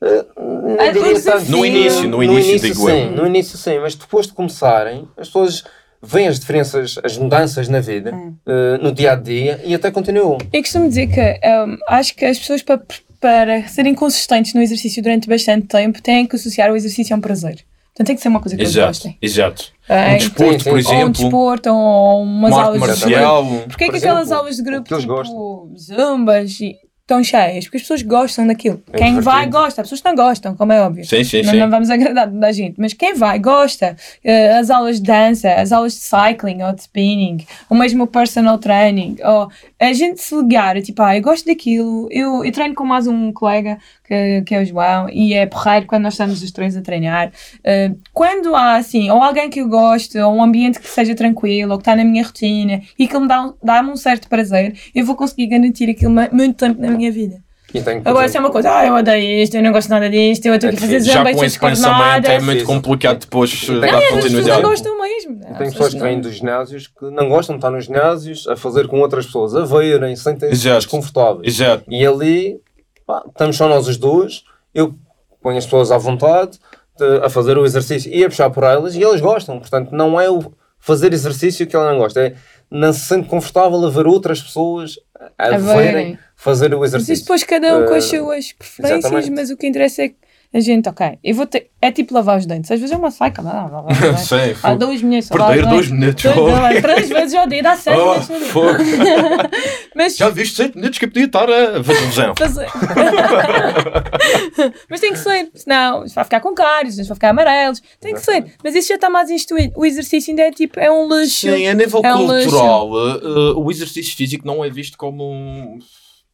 Não Ah, diria os tanto. No início, no início, digo eu. sim, no início sim, mas depois de começarem, as pessoas veem as diferenças, as mudanças na vida, Hum. eh, no dia a dia e até continuam. Eu costumo dizer que um, acho que as pessoas para, para serem consistentes no exercício durante bastante tempo têm que associar o exercício a um prazer. Portanto, tem que ser uma coisa que eles Exato, gostem. exato. É, Um desporto, sim, sim. por ou um exemplo, desporto, ou umas aulas de marcial. Porquê é Por que aquelas exemplo, aulas de grupo, eles tipo, zumbas, e- estão cheias? Porque as pessoas gostam daquilo. É quem vai, gosta. As pessoas não gostam, como é óbvio. Sim, sim, Nós sim. não vamos agradar toda a gente, mas quem vai, gosta. Eh, as aulas de dança, as aulas de cycling ou de spinning, ou mesmo o personal training, ou a gente se ligar, tipo, ah, eu gosto daquilo, eu, eu treino com mais um colega, que, que é o João, e é porreiro quando nós estamos os três a treinar. Eh, quando há, assim, ou alguém que eu gosto, ou um ambiente que seja tranquilo, ou que está na minha rotina, e que me dá, dá-me um certo prazer, eu vou conseguir garantir aquilo ma- muito tempo na minha vida. E por Agora, se é uma coisa, ah, eu odeio isto, eu não gosto nada disto, eu estou aqui a fazer Já esse pensamento é muito complicado depois eh, Tem- dar pessoas continuidade. não gostam mesmo. Tem As pessoas que não- vêm dos ginásios que não gostam de estar nos ginásios a fazer com outras pessoas, a verem, sentem-se desconfortáveis. Exato. E ali, pá, estamos só nós os dois, eu ponho as pessoas à vontade de- a fazer o exercício e a puxar por elas e elas gostam. Portanto, não é o fazer exercício que ela não gosta, é não se sente confortável a ver outras pessoas a, A verem fazer o Mas exercício. isso depois cada um com as Eh, suas preferências, exatamente. mas o que interessa é que a gente, ok, eu vou ter, é tipo lavar os dentes. Às vezes é uma saca, não, não, não, não, Sim, Há dois minutos. Perder dois minutos. Dois, Três vezes ao dia, dá sete Oh, fogo. Mas Já viste 7 minutos que eu podia estar a fazer fazer. Mas tem que ser, senão vai ficar com cáries, vai ficar amarelos. Tem que ser. Mas isso já está mais instituído. O exercício ainda é tipo, é um luxo. Sim, a nível É um cultural, eh, eh, o exercício físico não é visto como um-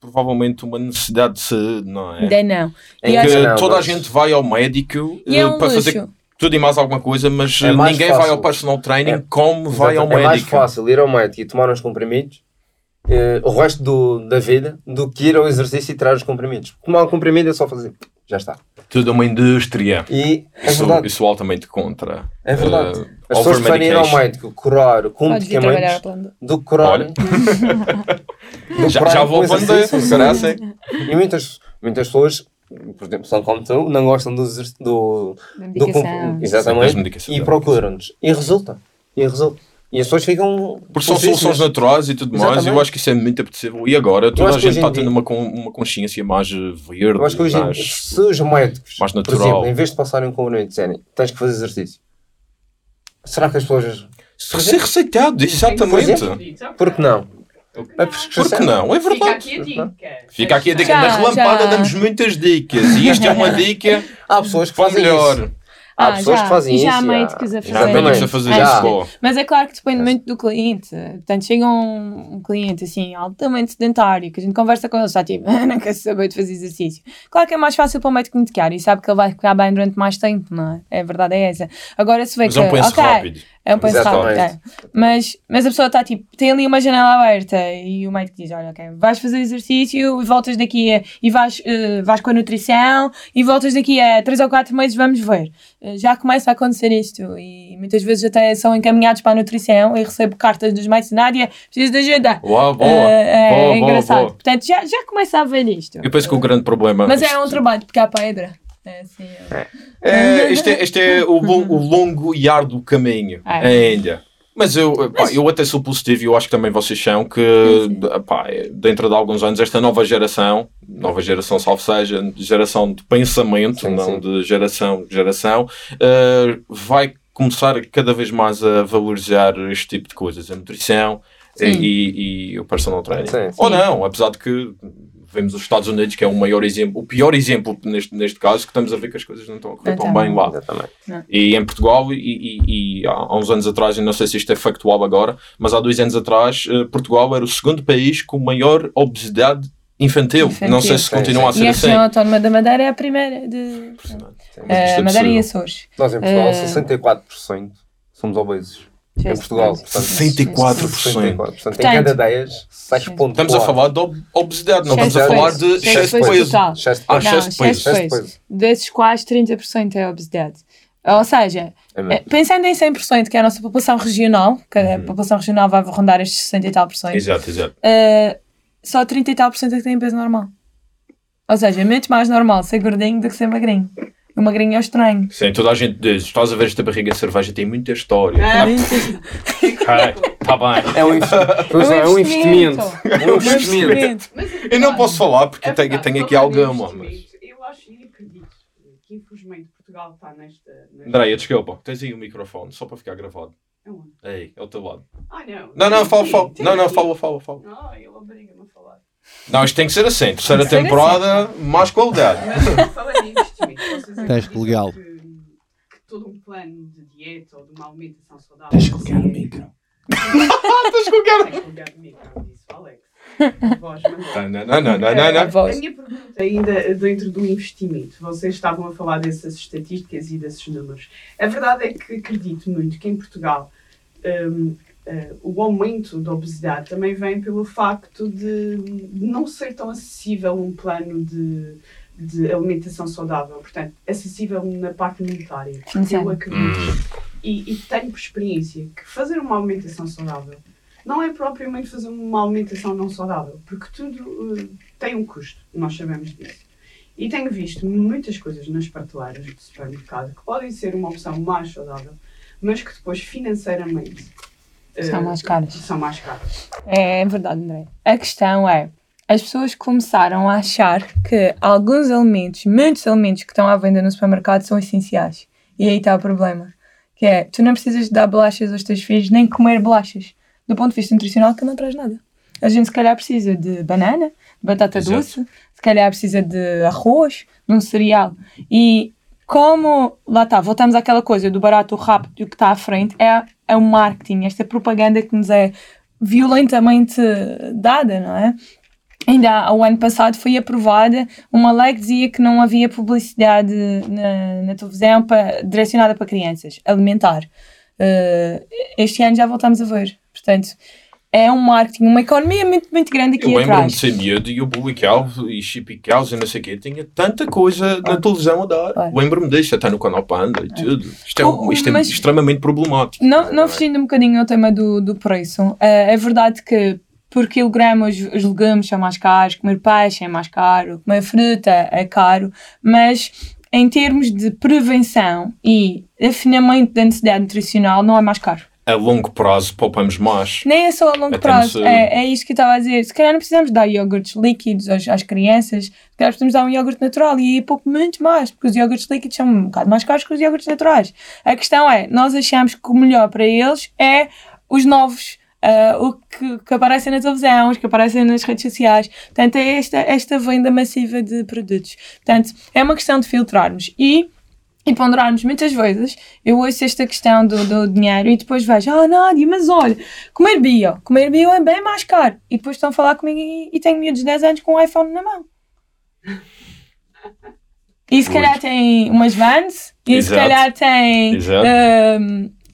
provavelmente uma necessidade de saúde, não é? Ainda não. É E Que Não, toda mas- a gente vai ao médico E é eh, um para luxo. fazer tudo e mais alguma coisa, mas É eh, ninguém vai fácil. ao personal training É. como vai ao Exato. é mais médico. fácil ir ao médico e tomar uns comprimidos eh, o resto do, da vida do que ir ao exercício e tirar os comprimidos. Tomar um comprimido é só fazer. Já está. Tudo uma indústria. E é Isso, verdade. isso altamente contra. É verdade. eh, As pessoas preferem ir ao médico curar com medicamentos do que curar. Olha. do que Já, curar já vou aprender, exercício. graças. E muitas, muitas pessoas, por exemplo, são como tu, não gostam do, do, Da do Exatamente. E procuram-nos. E resulta. E resulta. E as pessoas ficam. Porque são soluções naturais e tudo mais, Exatamente. eu acho que isso é muito apetecível. E agora toda a gente está dia- tendo uma, con- uma consciência mais eh, verde, Eu acho que hoje, mais... se os médicos, mais por natural. exemplo, em vez de passarem um comprimido e disserem tens que fazer exercício, será que as pessoas. Ser receitado, Por exatamente. Por que não? A prescrição. Por que não? É Fica verdade. aqui a dica. Fica aqui a dica. Já, Na relampada já. damos muitas dicas. E isto é uma dica Há pessoas que fazem melhor. isso. Há pessoas que fazem Ah, e já há isso, médicos a já. fazer. Já há médicos a Exatamente. fazer Já. isso. pô. Mas é claro que depende muito do cliente. Portanto, chega um, um cliente assim, altamente sedentário, que a gente conversa com ele, está tipo, "Ah, não quer saber de fazer exercício. Claro que é mais fácil para o médico medicar e sabe que ele vai ficar bem durante mais tempo, não é? A verdade é essa. Agora, se vê Mas que. é um penso ok, rápido. É um penso Exatamente. rápido. é. Mas, mas a pessoa está tipo, tem ali uma janela aberta e o médico diz: Olha, ok, vais fazer exercício e voltas daqui a, e vais, eh, vais com a nutrição e voltas daqui a 3 ou 4 meses, vamos ver. Eh, já começa a acontecer isto e muitas vezes até são encaminhados para a nutrição e recebo cartas dos médicos: Nádia, preciso de ajuda. Uau, boa. Eh, é boa, boa, engraçado. boa. Portanto, já, já começa a ver isto. Eu penso que o grande problema. Mas é um trabalho de picar pedra. É assim, é. É, este, é, este é o, o longo e árduo caminho É. ainda. Mas eu, pá, eu até sou positivo e eu acho que também vocês são que pá, dentro de alguns anos esta nova geração, nova geração salvo seja, geração de pensamento, Sim, não sim. de geração, geração, eh, vai começar cada vez mais a valorizar este tipo de coisas, a nutrição Sim. e, e o personal training. Sim, sim. Ou não, apesar de que vemos os Estados Unidos, que é o maior exemplo, o pior exemplo neste, neste caso, que estamos a ver que as coisas não estão a correr tão bem lá. Exatamente. E em Portugal, e, e- e há uns anos atrás, eu não sei se isto é factual agora, mas há dois anos atrás, eh, Portugal era o segundo país com maior obesidade infantil. Infantil. Não sei se Sim, continua a ser E a assim. região autónoma da Madeira é a primeira de. É Madeira e. Açores. Nós em Portugal, Eh, 64% somos obesos. Em Portugal, portanto, 64%. 64%. Portanto, em cada 10, 6,4%. Estamos a falar de ob- obesidade, não estamos a falar de Excesso de peso Ah, excesso de peso. Desses quais 30% é obesidade. Ou seja, É eh, pensando em 100%, que é a nossa população regional, que a população regional vai rondar estes 60 e tal por cento, Exato, exato. eh, só 30 e tal por cento é que tem peso normal. Ou seja, é muito mais normal ser gordinho do que ser magrinho. O magrinho é estranho. Sim, toda a gente diz, estás a ver esta barriga de cerveja, tem muita história. Ah, Está bem. É um, investi- pois é, é um investimento. É um Um investimento. investimento. mas é Eu não posso falar porque É tenho, tenho aqui alguma. Mas... investimento, Eu acho e acredito que infelizmente Portugal está nesta. nesta... Andréia, desculpa, tens aí o microfone, só para ficar gravado. Ei, é o teu lado. Ah, não. Não, não, fala, fala. tem Não, não, fala, fala, fala. Ah, ele obriga-me a falar. Não, isto tem que ser assim. Terceira temporada, mais qualidade. Mas investimento, vocês Teste legal. Que, que todo um plano de dieta ou de uma alimentação saudável. Tens que ligar o micro. Tens que ligar o micro, disse o Alex. A voz. Não, não, não, não, não, A não. A voz. minha pergunta ainda dentro do investimento, vocês estavam a falar dessas estatísticas e desses números. A verdade é que acredito muito que em Portugal hum, eh, o aumento da obesidade também vem pelo facto de não ser tão acessível um plano de, de alimentação saudável, portanto, acessível na parte monetária. Eu acredito e, e tenho por experiência que fazer uma alimentação saudável não é propriamente fazer uma alimentação não saudável, porque tudo eh, tem um custo, nós sabemos disso. E tenho visto muitas coisas nas prateleiras do supermercado que podem ser uma opção mais saudável, mas que depois financeiramente eh, São mais caras. São mais caras. É verdade, André. A questão é, as pessoas começaram a achar que alguns alimentos, muitos alimentos que estão à venda no supermercado são essenciais. E aí está o problema. Que é, tu não precisas dar bolachas aos teus filhos, nem comer bolachas. Do ponto de vista nutricional, que não traz nada. A gente se calhar precisa de banana, de batata Exato. doce, se calhar precisa de arroz, de um cereal. E como, lá está, voltamos àquela coisa do barato, rápido e o que está à frente, é, é o marketing, esta propaganda que nos é violentamente dada, não é? Ainda ao ano passado foi aprovada uma lei que dizia que não havia publicidade na, na televisão pa- direcionada para crianças, alimentar. Eh, este ano já voltamos a ver. Portanto, é um marketing, uma economia muito, muito grande aqui Eu lembro-me atrás. de ser miúdo e o Bulical e Chipical e não sei o quê, tinha tanta coisa na televisão a dar. Olha. Lembro-me disso, até no canal Panda e tudo. Isto é, O- o- isto é mas- extremamente problemático. Não, não fugindo um bocadinho ao tema do, do preço, eh, é verdade que por quilograma os, os legumes são mais caros, comer peixe é mais caro, comer fruta é caro, mas em termos de prevenção e afinamento da necessidade nutricional não é mais caro. A longo prazo poupamos mais. Nem é só a longo prazo, é, é isto que eu estava a dizer. Se calhar não precisamos dar iogurtes líquidos às, às crianças, se calhar precisamos dar um iogurte natural e aí pouco muito mais, porque os iogurtes líquidos são um bocado mais caros que os iogurtes naturais. A questão é, nós achamos que o melhor para eles é os novos, ah, o que, que aparecem na televisão, os que aparecem nas redes sociais. Portanto, é esta, esta venda massiva de produtos. Portanto, é uma questão de filtrarmos e e ponderarmos muitas vezes, eu ouço esta questão do, do dinheiro e depois vejo, ah, Nádia, mas olha, comer bio, comer bio é bem mais caro. E depois estão a falar comigo e, e tenho miúdos de 10 anos com um iPhone na mão. E se calhar tem umas vans, e se Exato. calhar tem Exato.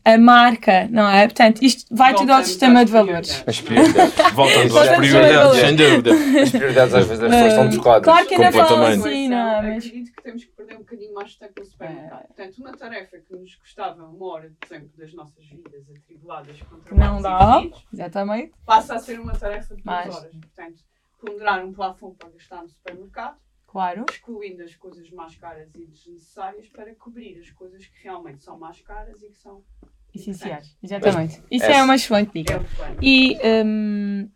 A marca, não é? Portanto, isto vai tudo ao sistema de valores. As prioridades. Voltamos Voltamos às prioridades, sem dúvida. As prioridades às vezes as pessoas estão trocadas. Claro que ainda falam Completamente. assim, não é? Mas... Acredito que temos que perder um bocadinho mais de tempo no supermercado. Portanto, uma tarefa que nos custava uma hora de tempo das nossas vidas atribuladas contra Não dá, exatamente. passa a ser uma tarefa de duas horas. Portanto, ponderar um plafond para gastar no supermercado, Claro. excluindo as coisas mais caras e desnecessárias para cobrir as coisas que realmente são mais caras e que são Essenciais. Exatamente. Isso essa- é uma excelente é dica. o plano. E hum,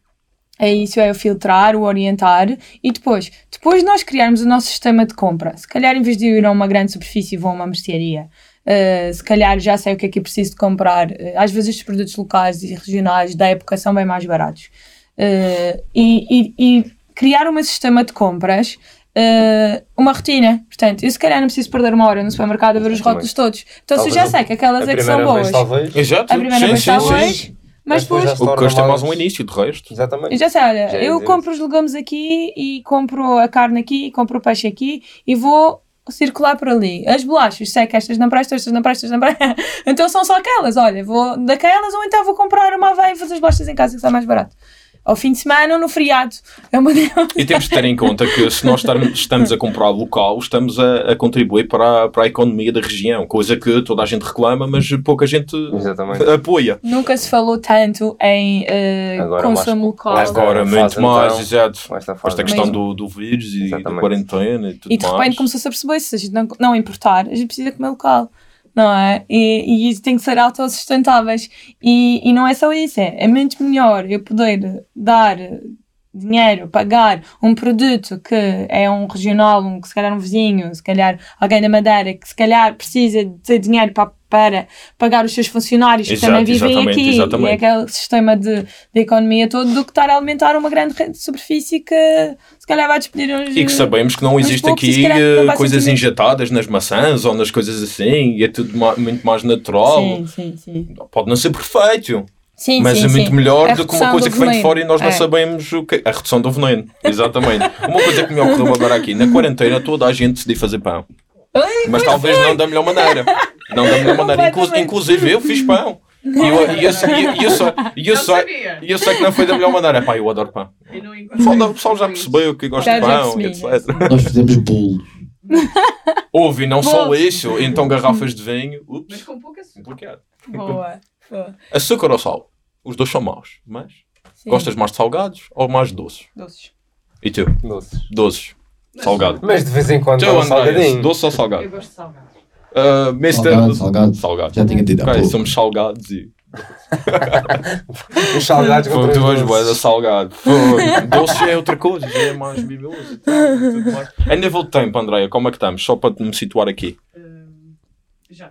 é isso, é o filtrar, o orientar e depois, depois de nós criarmos o nosso sistema de compra, se calhar em vez de eu ir a uma grande superfície vou a uma mercearia, uh, se calhar já sei o que é que eu preciso de comprar, Uh, às vezes os produtos locais e regionais da época são bem mais baratos. Uh, e, e- e criar um sistema de compras uh, uma rotina. Portanto, eu se calhar não preciso perder uma hora no supermercado a ver os rótulos todos. Então, se eu Talvez já sei que aquelas é que são boas, vez, talvez. Exato. a primeira sim, vez sim, está sim. hoje, mas depois depois O custa é mais um início, de resto. Exatamente. eu já sei, olha, Já ia eu compro os legumes aqui e compro a carne aqui e compro o peixe aqui e vou circular por ali. As bolachas, sei que estas não prestam, estas não prestam, estas não prestam. então são só aquelas, olha, vou daquelas ou então vou comprar uma aveia e fazer as bolachas em casa que está mais barato. Ao fim de semana ou no feriado. É uma E temos de ter em conta que se nós estamos a comprar local, estamos a, a contribuir para a, para a economia da região, coisa que toda a gente reclama, mas pouca gente Exatamente. apoia. Nunca se falou tanto em Agora consumo mais- local. mais Agora, muito mais, então, exato. Esta questão do, do vírus e da Exatamente. quarentena e tudo E de repente mais. começou-se a perceber se a gente não, não importar, a gente precisa comer local, não é? E, e tem que ser autossustentáveis. E, e não é só isso, é, é muito melhor eu poder dar dinheiro, pagar um produto que é um regional, um, que se calhar um vizinho, se calhar alguém da Madeira, que se calhar precisa de dinheiro para, para pagar os seus funcionários que Exato, também vivem aqui, exatamente. e é aquele sistema de, de economia todo, do que estar a alimentar uma grande rede de superfície que se calhar vai despedir uns... E que sabemos que não existe poucos, aqui não eh, coisas injetadas nas maçãs ou nas coisas assim, e é tudo muito mais natural. Sim, sim, sim. Pode não ser perfeito, Sim, mas sim, é muito sim. melhor A do que uma coisa que vem de fora e nós não É. sabemos o que A redução do veneno, exatamente. uma coisa que me ocorreu agora aqui, na quarentena toda a gente decidiu fazer pão. Mas talvez não da melhor maneira. Não da melhor maneira. Inclu- inclusive eu fiz pão. E eu, e eu, sei- e eu, e eu, e eu, Não sei, sabia. e eu sei que não foi da melhor maneira. Pá, eu adoro pão. O pessoal, o pessoal já percebeu que gosto Já- de pão, etc. Nós fizemos bolos. Houve, e não só isso, então garrafas de vinho. Mas Ups, com pouca açúcar. complicado. Boa. Boa. Açúcar ou sal? Os dois são maus, mas Sim. gostas mais de salgados ou mais de doces? Doces. E tu? Doces. Doces. Salgado. Mas de vez em quando um Andréas, salgadinho. doce ou Eu salgado? gosto de salgados. Uh. Salgado, salgado. Salgado. Já tinha dito há pouco. somos salgados e. Os salgados Foi contra tu da doces. salgado. Doce é outra coisa, já é mais e mais. Em nível de tempo, Andréia, como é que estamos? Só para me situar aqui. Hum, já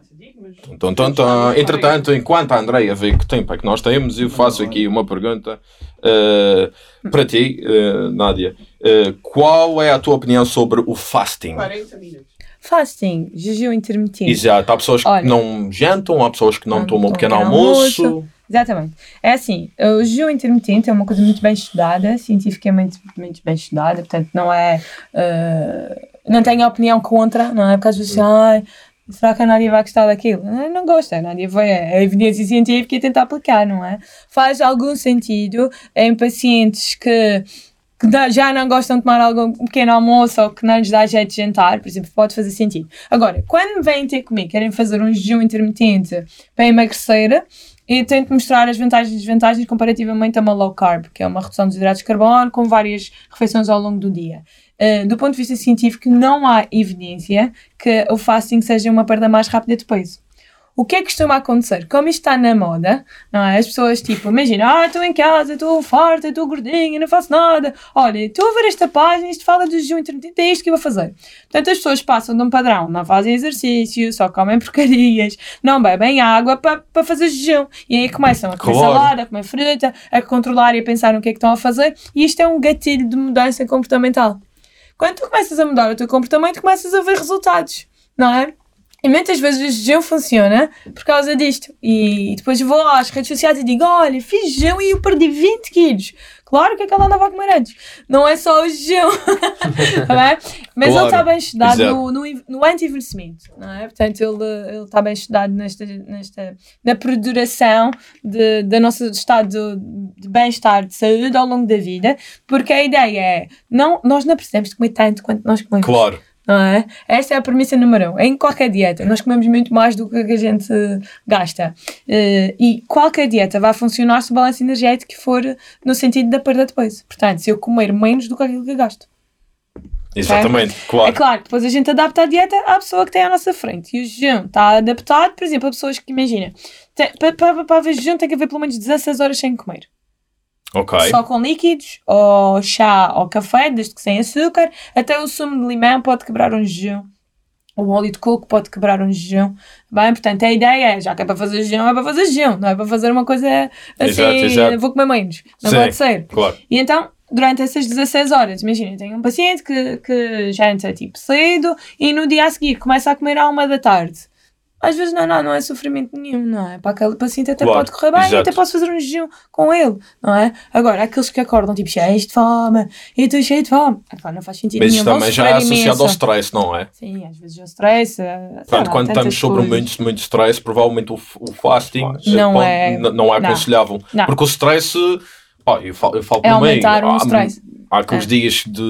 Então, então, então, entretanto, enquanto a Andreia vê que tempo é que nós temos, eu faço aqui uma pergunta eh, para ti, eh, Nádia. Eh, qual é a tua opinião sobre o fasting? 40 minutos. Fasting, jejum intermitente. Exato, há pessoas que Olha. não jantam, há pessoas que não, Não tomam um pequeno almoço. almoço. Exatamente. É assim, o jejum intermitente é uma coisa muito bem estudada, cientificamente muito bem estudada, portanto não é... eh, não tenho opinião contra, não é? Porque às vezes, ai, será que a Nádia vai gostar daquilo? Não, não gosta, a Nádia vai, a evidência científica e tentar aplicar, não é? Faz algum sentido em pacientes que que já não gostam de tomar algum um pequeno almoço ou que não lhes dá jeito de jantar, por exemplo, pode fazer sentido. Agora, quando vêm ter comigo, querem fazer um jejum intermitente para emagrecer, eu tento mostrar as vantagens e desvantagens comparativamente a uma low carb, que é uma redução dos hidratos de carbono com várias refeições ao longo do dia. Uh, do ponto de vista científico, não há evidência que o fasting seja uma perda mais rápida de peso. O que é que costuma acontecer? Como isto está na moda, não é? As pessoas, tipo, imagina, ah, estou em casa, estou farta, estou gordinha, não faço nada. Olha, estou a ver esta página, isto fala de jejum intermitente, é isto que eu vou fazer. Portanto, as pessoas passam de um padrão, não fazem exercício, só comem porcarias, não bebem água para para fazer jejum. E aí começam a comer Claro. salada, a comer fruta, a controlar e a pensar no que é que estão a fazer. E isto é um gatilho de mudança comportamental. Quando tu começas a mudar o teu comportamento, começas a ver resultados, não é? E muitas vezes o jejum funciona por causa disto. E depois vou às redes sociais e digo: Olha, fiz jejum e eu perdi 20 quilos. Claro que é que ela andava a comer antes. Não é só o jejum. Tá bem? Mas Claro, ele está bem estudado no, no, no anti-envelhecimento. É? Portanto, ele, está bem estudado nesta, nesta, na perduração de, da nosso estado de bem-estar, de saúde ao longo da vida. Porque a ideia é: não, nós não precisamos de comer tanto quanto nós comemos. Claro. Não é? Esta é a premissa número um. Em qualquer dieta, nós comemos muito mais do que a gente gasta. Eh, e qualquer dieta vai funcionar se o balanço energético for no sentido da perda de peso. Portanto, se eu comer menos do que aquilo que gasto. Exatamente, É claro. claro que depois a gente adapta a dieta à pessoa que tem à nossa frente. E o jejum está adaptado, por exemplo, a pessoas que, imagina, para, para haver jejum tem que haver pelo menos 16 horas sem comer. Ok. Só com líquidos, ou chá ou café, desde que sem açúcar. Até o sumo de limão pode quebrar um jejum. O óleo de coco pode quebrar um jejum. Bem, portanto, a ideia é, já que é para fazer jejum, é para fazer jejum. Não é para fazer uma coisa assim, Exato, exato. vou comer menos. Não Sim. pode ser. Claro. E então, durante essas 16 horas, imagina, tenho um paciente que, que janta tipo cedo e no dia a seguir começa a comer à uma da tarde. Às vezes não, não, não é sofrimento nenhum, não é? Para aquele paciente até Claro, pode correr bem e exato. até posso fazer um jejum com ele, não é? Agora, aqueles que acordam tipo cheios de fome e estou cheio de fome, é claro, não faz sentido Mas nenhum. vão também já é associado imenso. ao stress, não é? Sim, às vezes o stress. eh, Portanto, quando estamos sobre muito, muito stress, provavelmente o, o fasting eh, Não pode- é- não é não. aconselhável. Não. Porque o stress, pá, eu falo, eu falo É aumentar o há- stress. Há aqueles É. dias de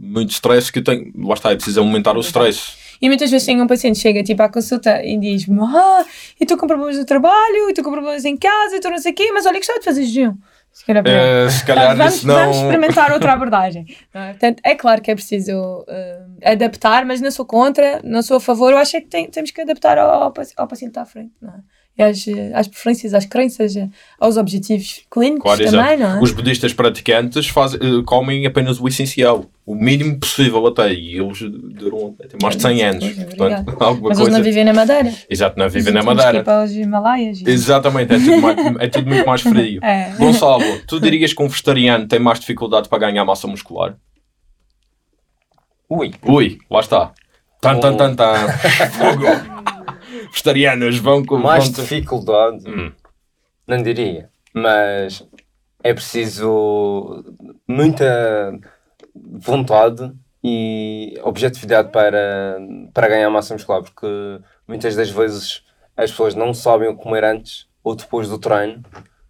muito stress que eu tenho, lá está, é preciso aumentar o stress. E muitas vezes tem um paciente chega tipo à consulta e diz-me: Ah, eu estou com problemas no trabalho, estou com problemas em casa, estou não sei o quê, mas olha, gostava de fazer jejum. Se calhar, Eh, se calhar vamos, não. vamos experimentar outra abordagem. é? Portanto, é claro que é preciso eh, adaptar, mas não sou contra, não sou a favor. Eu acho é que tem- temos que adaptar ao, ao paci- ao paciente à frente. Não é? E às, às preferências, às crenças, aos objetivos clínicos Claro, também, exato. não é? Os budistas praticantes fazem, eh, comem apenas o essencial, o mínimo possível até, e eles duram até mais de 100 anos. Pois, é, Portanto, alguma Mas coisa. eles não vivem na Madeira. Exato, não vivem na que Madeira. para os Himalaias. e- Exatamente, é tudo, mais, é tudo muito mais frio. É. Gonçalo, tu dirias que um vegetariano tem mais dificuldade para ganhar massa muscular? Ui. Ui, lá está. Tan, tan, tan, tan. Fogo. Vegetarianos vão com. Mais vão- dificuldade, Hum. não diria. Mas é preciso muita vontade e objetividade para, para ganhar massa muscular, porque muitas das vezes as pessoas não sabem o que comer antes ou depois do treino,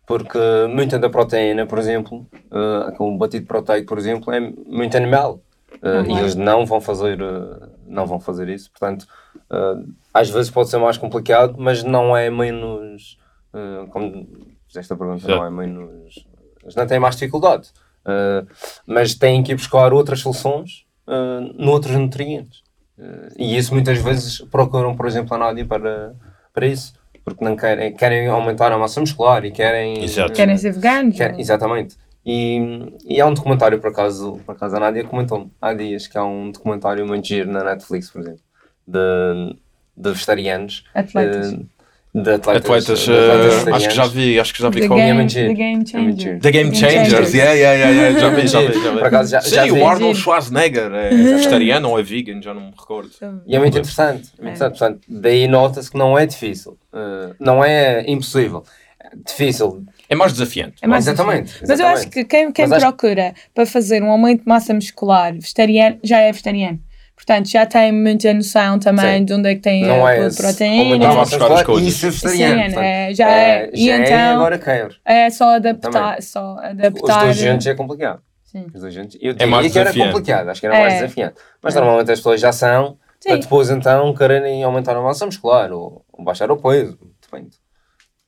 porque muita da proteína, por exemplo, uh, aquele batido proteico, por exemplo, é muito animal. Uh, Uhum. E eles não vão fazer, uh, não vão fazer isso. Portanto, uh, às vezes pode ser mais complicado, mas não é menos. uh, como fizeste a pergunta, Exato. não é menos. Eles não têm mais dificuldade. Uh, mas têm que ir buscar outras soluções uh, noutros nutrientes. Uh, e isso muitas vezes procuram, por exemplo, a Nádia para, para isso. Porque não querem, querem aumentar a massa muscular e querem. Exato. Querem ser veganos? Quer- exatamente. E, e há um documentário, por acaso, por acaso a Nádia comentou há dias que há um documentário muito giro na Netflix, por exemplo, de, de vegetarianos. Atletas. eh, De atletas. Atletas, de eh, acho que já vi, acho que já vi The qual é game, muito giro. the game É muito changer. giro. The Game Changers, yeah, yeah, yeah, yeah. já vi, já vi, já vi. Por acaso já- Sim, já vi. o Arnold. Schwarzenegger é vegetariano ou é vegan, já não me recordo. E é muito interessante. é muito interessante. Portanto, daí nota-se que não é difícil. eh, não é impossível. É difícil. É mais desafiante. É mais exatamente. Mas eu acho que quem, quem acho- procura para fazer um aumento de massa muscular vegetariano já é vegetariano. Portanto, já tem muita noção também Sim. de onde é que tem Não a é proteína. aumentar a Não, massa buscar as muscular coisas. e ser Vegetariano, vegetariano. é, portanto, já é. E já é então- agora quero. É só adaptar. Também. Só Os adaptar. dois juntos é complicado. Sim. Os dois juntos. Eu É diria mais que era desafiante. complicado, acho que era É. mais desafiante. Mas normalmente as pessoas já são, para Sim. depois então quererem aumentar a massa muscular ou, ou baixar o peso. Depende.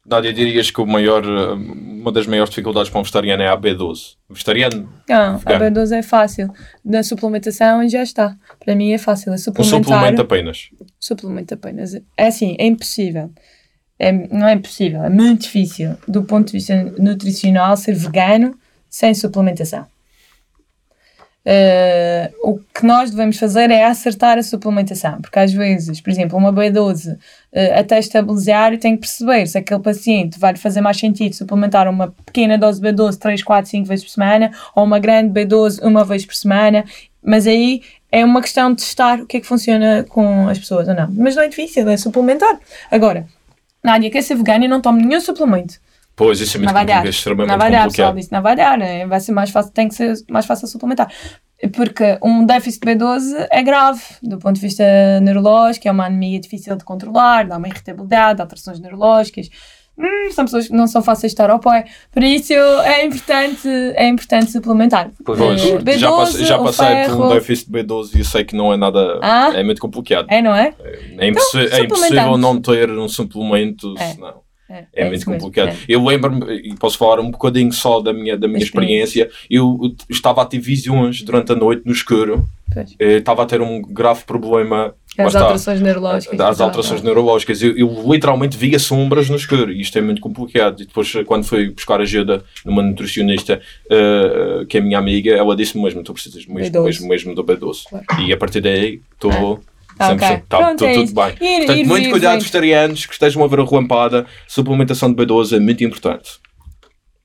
Nádia, dirias que o maior, eh, uma das maiores dificuldades para um vegetariano é a B12. Vegetariano, Não, a Vegano. B12 é fácil. Na suplementação já está. Para mim é fácil. É um suplementar. suplemento apenas. suplemento apenas. É assim, é impossível. É, não é impossível, é muito difícil do ponto de vista nutricional ser vegano sem suplementação. Eh, o que nós devemos fazer é acertar a suplementação, porque às vezes, por exemplo, uma B12 eh, até estabilizar, tem que perceber se aquele paciente vai fazer mais sentido suplementar uma pequena dose de B12 3, 4, 5 vezes por semana ou uma grande B12 uma vez por semana, mas aí é uma questão de testar o que é que funciona com as pessoas ou não. Mas não é difícil, é suplementar. Agora, Nádia quer ser vegana e não toma nenhum suplemento. Pois, isso é muito dar. complicado, é extremamente pessoal complicado. disse, não vai dar. é, Vai ser mais fácil, tem que ser mais fácil suplementar. Porque um déficit de B12 é grave do ponto de vista neurológico, é uma anemia difícil de controlar, dá uma irritabilidade, alterações neurológicas. Hum, são pessoas que não são fáceis de estar ao pé. Por isso é importante, é importante suplementar. Pois, Eh, Pois, já, passei, já passei por um déficit de B12 e eu sei que não é nada. Ah? É muito complicado. É, não é? É, impossi- é impossível não ter um suplemento, É. senão. É, É, é muito mesmo, complicado. é. Eu lembro-me, e posso falar um bocadinho só da minha, da minha Experiência. eu estava a ter visões durante a noite no escuro. Eh, estava a ter um grave problema As está, alterações neurológicas. das alterações neurológicas. Eu, eu literalmente via sombras no escuro e isto é muito complicado. E depois, quando fui buscar ajuda numa nutricionista, eh, que é minha amiga, ela disse mesmo: tu precisas mesmo, B12. mesmo, mesmo do B12. Claro. E a partir daí, estou. Ah, 100%. ok. Tá, Pronto, tudo, é tudo isso. bem. Ir- Portanto, ir muito vir, cuidado, vegetarianos que estejam a ver a relampada. Suplementação de B12 é muito importante.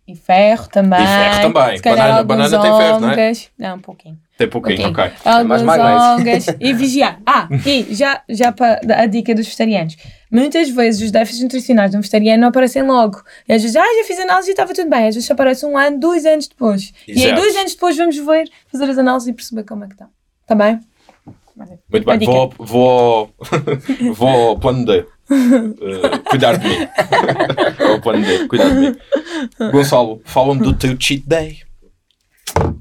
E ferro também. E ferro também. Banana- banana tem ferro, não é? Não, um pouquinho. Tem pouquinho, pouquinho. ok. Mais ômegas. E vigiar. Ah, e já, já para a dica dos vegetarianos. Muitas vezes os déficits nutricionais de um vegetariano não aparecem logo. E às vezes, ah, já fiz análise e estava tudo bem. Às vezes aparece um ano, dois anos depois. E aí, Exato. dois anos depois, vamos ver, fazer as análises e perceber como é que está. Está bem? Muito A bem, dica. vou, vou, vou ao plano D. Eh, cuidar de mim. ao plano D, cuidar de mim. Gonçalo, fala-me do teu cheat day.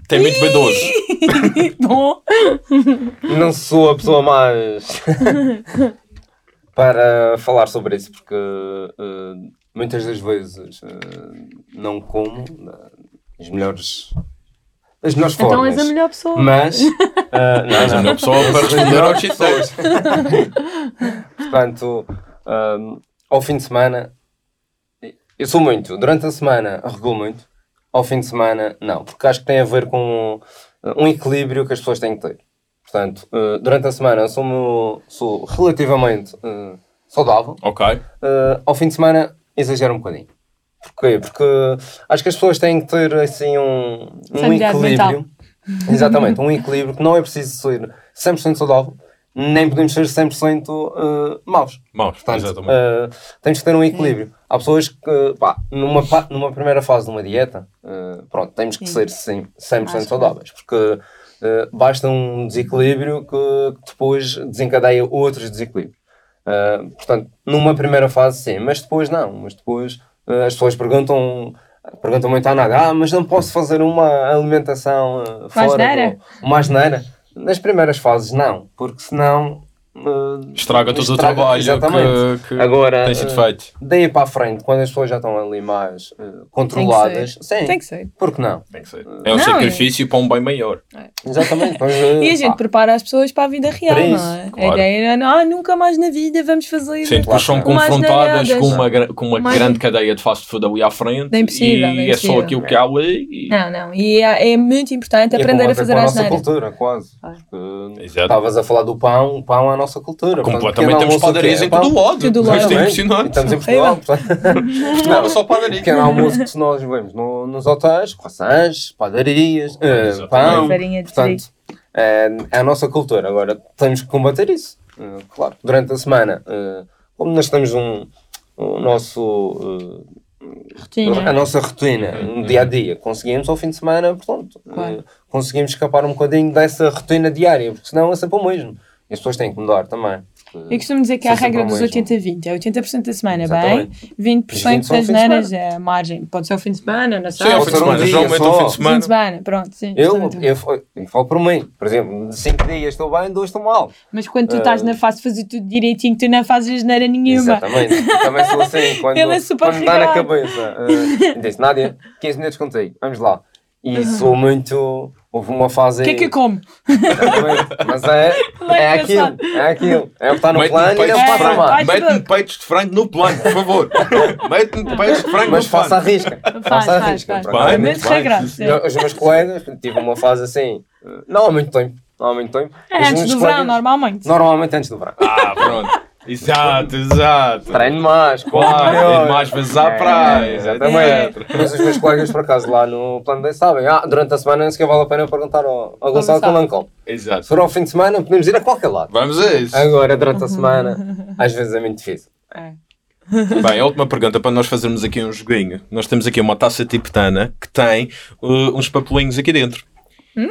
Tem muito B12. Bom. Não sou a pessoa mais para falar sobre isso, porque eh, muitas das vezes eh, não como eh, as melhores, as melhores Então formas. és a melhor pessoa. Mas, eh, não, És a não. melhor pessoa para responder ao cheat day. Portanto, hum, ao fim de semana, eu sou muito. Durante a semana, regulo muito. Ao fim de semana, não. Porque acho que tem a ver com uh, um equilíbrio que as pessoas têm que ter. Portanto, uh, durante a semana, eu sou, sou relativamente uh, saudável. Ok. Uh, ao fim de semana, exagero um bocadinho. Porquê? Porque acho que as pessoas têm que ter assim um, um equilíbrio. Exatamente, um equilíbrio que não é preciso ser 100% saudável, nem podemos ser 100% uh, maus. Maus, Portanto, exatamente. uh, temos que ter um equilíbrio. Há pessoas que, pá, numa, pa- numa primeira fase de uma dieta, uh, pronto, temos que Sim. ser sim, 100% Acho que saudáveis, porque uh, basta um desequilíbrio que depois desencadeia outros desequilíbrios. Portanto, numa primeira fase sim, mas depois não. Mas depois as pessoas perguntam, perguntam muito à nada, ah, mas não posso fazer uma alimentação ah, fora, asneira? do- uma asneira? Nas primeiras fases não, porque senão Estraga todo o estraga- trabalho Exatamente. que, que Agora, tem sido ah, feito. daí para a frente, quando as pessoas já estão ali mais ah, controladas, sim, Tem que ser. por que não? Tem que ser. É um Não, sacrifício para um bem maior. Exatamente. Pois, E a gente ah, prepara as pessoas para a vida real, Para não isso, é? claro. A ideia era, ah, nunca mais na vida vamos fazer. Sim, depois são confrontadas com uma, com uma Uma grande cadeia de fast food ali à frente É impossível, e é é só aquilo que há ali. E... Não, não. E é, é muito importante e aprender a fazer com a a nossa cultura, quase. Porque Exato. Estavas a falar do pão, o pão é a nossa cultura. Portanto, Completamente pequeno temos quê? padarias em É todo o lado. Isto lado. é Exatamente. impressionante. Estamos em. Portugal. portanto, Não era só padaria. pequeno almoço que se nós vemos no- nos hotéis, croissants, padarias, Exatamente. pão. Farinha de Portanto, é, é a nossa cultura. Agora, temos que combater isso. Eh, claro, durante a semana, eh, como nós temos um, o nosso... Rotina. a nossa rotina, no dia a dia, conseguimos ao fim de semana, portanto, Claro. conseguimos escapar um bocadinho dessa rotina diária, porque senão é sempre o mesmo. E as pessoas têm que mudar também. Eu costumo dizer que há a regra dos mesmo. 80-20. É 80% da semana Exatamente. bem, 20% são ao das neiras semana. é a margem. Pode ser o fim de semana, na Sim, ao sábado. fim de um semana. Geralmente ao só. fim de Fim de semana. semana, pronto, sim. Eu, eu, eu falo por mim, por exemplo, de 5 dias estou bem, 2 estou mal. Mas quando tu estás Ah. na fase de fazer tudo direitinho, tu não fazes asneira nenhuma. Exatamente. Eu Também sou assim, quando, Ele é super quando dá na cabeça. Uh, disse, Nádia, 15 minutos contigo, vamos lá. E sou muito. Houve uma fase. O que é que eu como? Exatamente. Mas é, é é aquilo, é aquilo. É o que está no plano e não passa frango. mais. Mete-me peitos de frango no plano, por favor. Mete-me peitos de frango Mas no plano. faça a risca. Faça a risca. Os meus colegas, tive uma fase assim, não há muito tempo. Não há muito tempo. É antes do verão, colegas- normalmente. Normalmente antes do verão. Ah, pronto. Exato, exato. Treino mais, Claro, melhor. ir mais vezes à É, praia. Exatamente. Mas os meus colegas, por acaso, lá no plano D sabem. Ah, durante a semana nem sequer vale a pena perguntar ao, ao Gonçalo Gonçalo. Calancão. Exato. Se for ao fim de semana, podemos ir a qualquer lado. Vamos a isso. Agora, durante a semana, às vezes é muito difícil. É. Bem, a última pergunta para nós fazermos aqui um joguinho. Nós temos aqui uma taça tibetana que tem uh, uns papelinhos aqui dentro.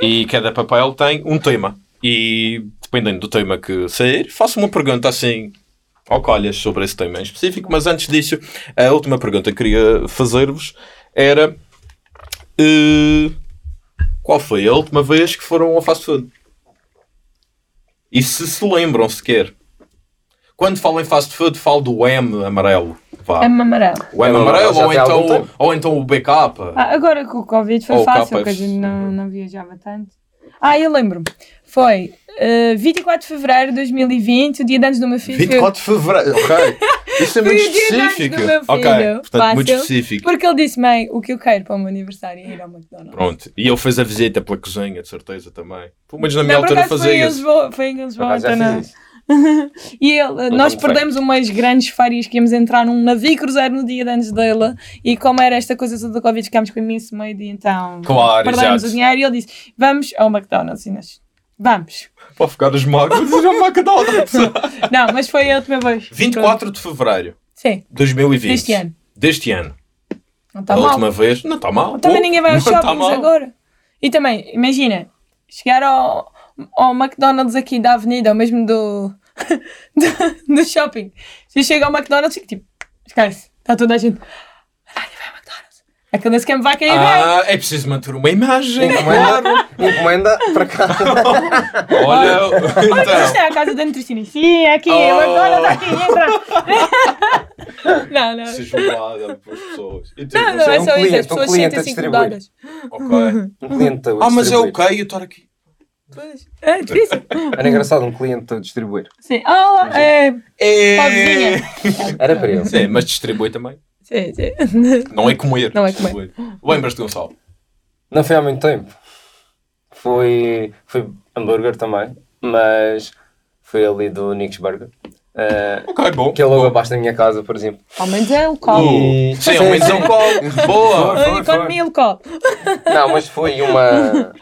E cada papel tem um tema. E dependendo do tema que sair, faço uma pergunta assim ao colhas sobre esse tema em específico. Mas antes disso, a última pergunta que queria fazer-vos era uh, qual foi a última vez que foram ao fast food? E se se lembram sequer. Quando falo em fast food, falo do M amarelo. Vá. É amarelo. O M amarelo ou então, ou então o BK. Ah, agora com o Covid foi Ou fácil, KFC. que a gente não, não viajava tanto. Ah, eu lembro-me. Foi eh, 24 de Fevereiro de 2020, o dia de antes do meu filho. 24 de Fevereiro. Ok. Isso é muito de específico. Ok. Portanto, muito Fácil. específico. Porque ele disse, mãe, o que eu quero para o meu aniversário é ir ao McDonald's. Pronto. E ele fez a visita pela cozinha, de certeza também. Pelo menos na minha Não, altura fazia foi em Lisboa, então não. E ele, nós como perdemos umas grandes férias que íamos entrar num navio cruzeiro no dia de antes dele e como era esta coisa toda da Covid ficámos com imenso medo e então Claro, perdemos exato. o dinheiro e ele disse vamos ao McDonald's e nós vamos. Para ficar as mágoas, já vai cada hora. Não, mas foi a última vez. 24 de Fevereiro Sim, de 2020. deste ano. Deste ano. Não está a mal. última vez. Não está mal. Também Pô, ninguém vai aos tá shoppings mal. agora. E também, imagina, chegar ao, ao McDonald's aqui da avenida, ou mesmo do, do, do shopping. Se eu chego ao McDonald's, fico tipo, esquece, está toda a gente. Nádia vai ao McDonald's. Aquele esquema vai cair bem. Ah, é preciso manter uma imagem. Encomenda, encomenda para cá. Olha, Olha, então. isto é a casa da nutricionista. Sim, é aqui, Oh. o McDonald's aqui, entra. não, não. Ser julgada pelas pessoas. E tu, Não, não você- é um só isso, cliente, as um pessoas cliente a sentem-se distribuir. incomodadas. Ok. Um cliente a Ah, mas é ok eu estar aqui. Pois, É difícil. Era engraçado um cliente a distribuir. Sim. Ah, é. É... Era para ele. Sim, mas distribui também. Sim, sim. Não é comer. Não é comer. Lembras-te, Gonçalo? Não foi há muito tempo. Foi, foi hambúrguer também, mas foi ali do Nick's Burger. Eh, Ok, bom. que é logo abaixo da minha casa, por exemplo. Ao menos é local. E- Sim, ao menos é um colo. Boa. Foi, foi, Economia local. Não, mas foi uma.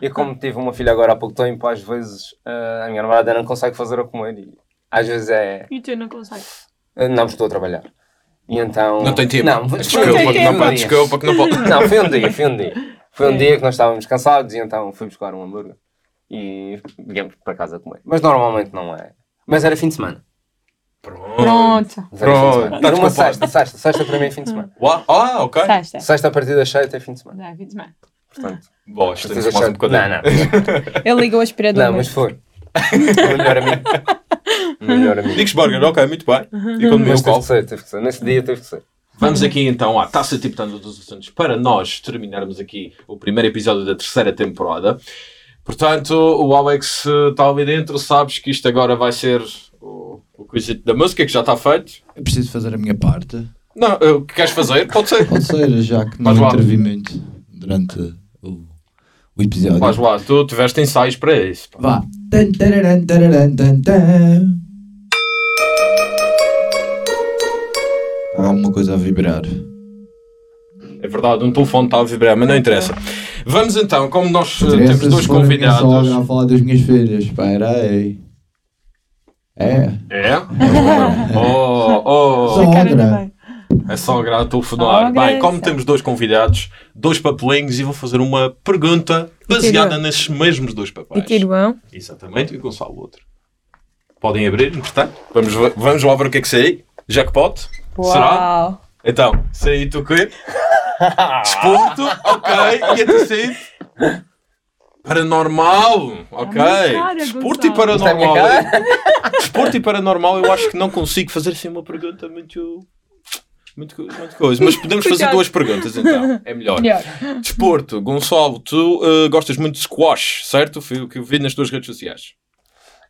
Eu, como tive uma filha agora há pouco tempo, às vezes eh, a minha namorada não consegue fazer a comer. E às vezes é. E tu não consegues. eh, Não, porque estou a trabalhar. E então. Não tem tempo. Não, Desculpa, tem que não tempo. pode. Desculpa que não pode. Não, foi um dia, foi um dia. Foi um Sim. dia que nós estávamos cansados e então fui buscar um hambúrguer e viemos para casa comer. Mas normalmente não é. Mas era fim de semana. Pronto. Pronto. Tá Numa desculpado. sexta, sexta, sexta para mim é fim de semana. Uau, Ah, ok. Sexta. Sexta a partir das sete é fim de semana. Já, fim de semana. Portanto, Bom, a mais um bocadinho. Não, não. Ele liga o aspirador. Não, mas foi. O melhor amigo. Melhor amigo. Burger, ok, muito bem. E quando Mas teve qual? que ser, teve que ser. Nesse dia teve que ser. Vamos aqui então à taça tiptando dos assuntos para nós terminarmos aqui o primeiro episódio da terceira temporada. Portanto, o Alex está ali dentro, sabes que isto agora vai ser o, o da música que já está feito. Eu preciso fazer a minha parte. Não, o que queres fazer? Pode ser. Pode ser, já que não intervi muito durante o, o episódio. Vais lá, tu tiveste ensaios para isso. pá. Vá. Tan, tararam, tararam, tan, tan. Alguma coisa a vibrar. É verdade, um telefone está a vibrar, mas não interessa. Vamos então, como nós eh, Interessa temos dois a sogra convidados. a falar das minhas filhas. Espera aí. É. É? Oh, oh, A cara Sogra. É só a telefonar. Sogra, Bem, como temos dois convidados, dois papelinhos e vou fazer uma pergunta baseada nesses mesmos dois E papéis. Tiruão. Exatamente, e o Gonçalo o outro. Podem abrir, entretanto. Vamos, vamos lá ver o que é que sai. Jackpot? Será? Uau. Então, sei tu quê? Desporto, ok. E a terceiro? Paranormal, ok. Minha cara, Desporto e é paranormal. Desporto e paranormal, eu acho que não consigo fazer assim uma pergunta muito. Muito, muito coisa. Mas podemos fazer duas perguntas então. É melhor. Melhor. Desporto, Gonçalo, tu eh, gostas muito de squash, certo? Foi o que eu vi nas tuas redes sociais.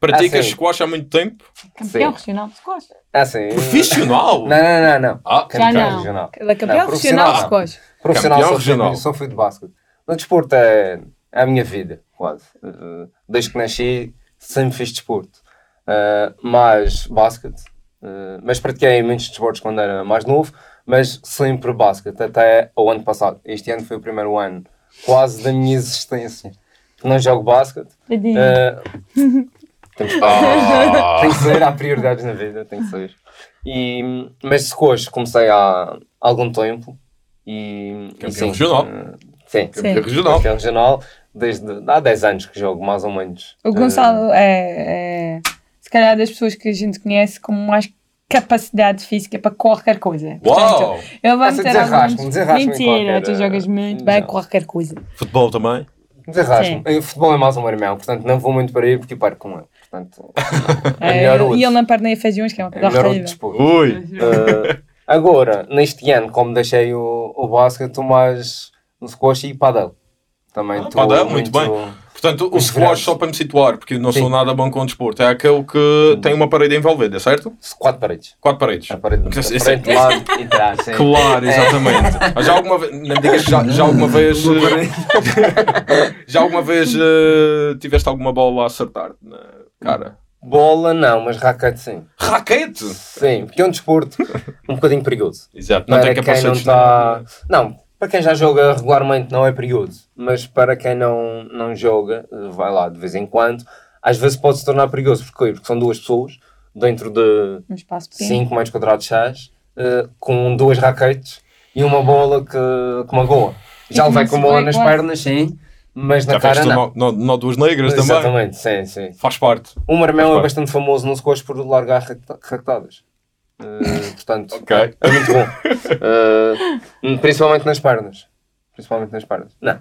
Praticas Ah, sim. squash há muito tempo? Campeão Sim. regional de squash. Ah, sim. Profissional? Não, não, não, não. Ah, Campeão não. regional. Ele é campeão Não, profissional de profissional. squash. Profissional Campeão só fui, regional. só fui de basquete. No desporto é, é a minha vida, quase. Uh, Desde que nasci, sempre fiz desporto. Uh, mais basquete. Uh, mas pratiquei muitos desportos quando era mais novo, mas sempre basquete, até o ano passado. Este ano foi o primeiro ano quase da minha existência. que Não jogo basquete. Tadinho. Uh, tem, que, Ah. tem que ser, há prioridades na vida, tem que ser. E, mas squash comecei há algum tempo. E, Campeão e sim, regional. uh, sim, Sim. Regional. campeão regional. Desde há 10 anos que jogo, mais ou menos. O Gonçalo é, é, se calhar, das pessoas que a gente conhece com mais capacidade física para qualquer coisa. Uau! ele vai Essa meter em Mentira, qualquer, tu jogas muito eh, bem não. qualquer coisa. Futebol também? Uh, Desarrasco-me. Eh, Futebol é mais um irmão, portanto não vou muito para aí porque perco com ele. Portanto, é É, melhor outro. e ele não perde nem a feijões, que é uma É coisa melhor outro desporto. Ui! Uh, agora, neste ano, como deixei o, o basquete, estou mais no squash e padel. Também Ah, padel, muito bem. Portanto, o Muito squash, só para me situar, porque eu não sou Sim. nada bom com desporto, é aquele que tem uma parede envolvida, certo? Quatro paredes. Quatro paredes. A parede Isso- de isso- frente, lado e trás. sim. Claro, exatamente. Mas Já alguma vez, não digas que já, já alguma vez, eh, já alguma vez eh, tiveste alguma bola a acertar na cara? Bola não, mas raquete sim. Raquete! Sim, porque é um desporto um bocadinho perigoso. Exato, não para tem quem não capacetes. está. Não, para quem já joga regularmente não é perigoso. Mas para quem não, não joga, vai lá de vez em quando, às vezes pode se tornar perigoso. Porquê? Porque são duas pessoas dentro de Um espaço pequeno. 5 metros quadrados chás, eh, com duas raquetes e uma bola que, que magoa. Já levei não com bola nas quase. pernas, sim, mas na Já cara não. nó, nó duas negras também. Exatamente, sim, sim. Faz parte. O Faz é bastante famoso no squash por largar raqueta- raquetadas. Eh, portanto, Ok. é muito bom. Eh, principalmente nas pernas. Principalmente nas pernas. Não,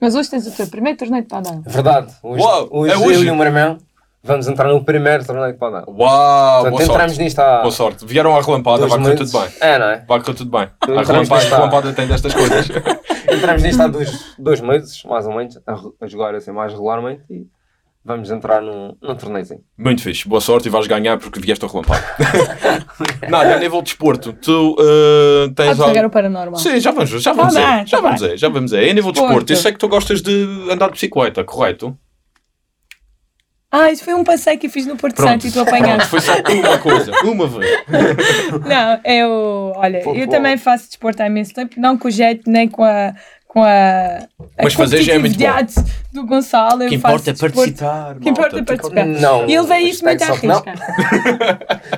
Mas hoje tens o teu primeiro torneio de padel. verdade. Hoje, Uau, hoje, é hoje? eu e o meu irmão vamos entrar no primeiro torneio de padel. Uau, Portanto, boa entramos sorte. nisto há Boa sorte. Vieram à relampada, vai correr tudo bem. É, não é? Vai correr tudo bem. A Entramos relampada, nisto a relampada tem destas coisas. Entramos nisto há dois, dois meses, mais ou menos, a, a jogar assim mais regularmente e vamos entrar num, num torneiozinho. Muito fixe, boa sorte e vais ganhar porque vieste ao relampado. Nada, a nível de desporto, tu uh, tens algo... o paranormal. Sim, já vamos, já vamos Tá aí, já vamos bem. aí, já vamos aí. A nível de desporto, eu sei que tu gostas de andar de bicicleta, correto? Ah, isso foi um passeio que fiz no Porto Pronto, Santo e tu pronto, apanhaste. foi só uma coisa, uma vez. Não, eu, olha, Pouco eu também faço desporto há imenso tempo, não com o jeito nem com a. Com a, a Mas fazer já é muito bom. Do Gonçalo. Eu que faço importa é desporto. participar. Que importa é participar. Não. E ele leva isso muito à risca.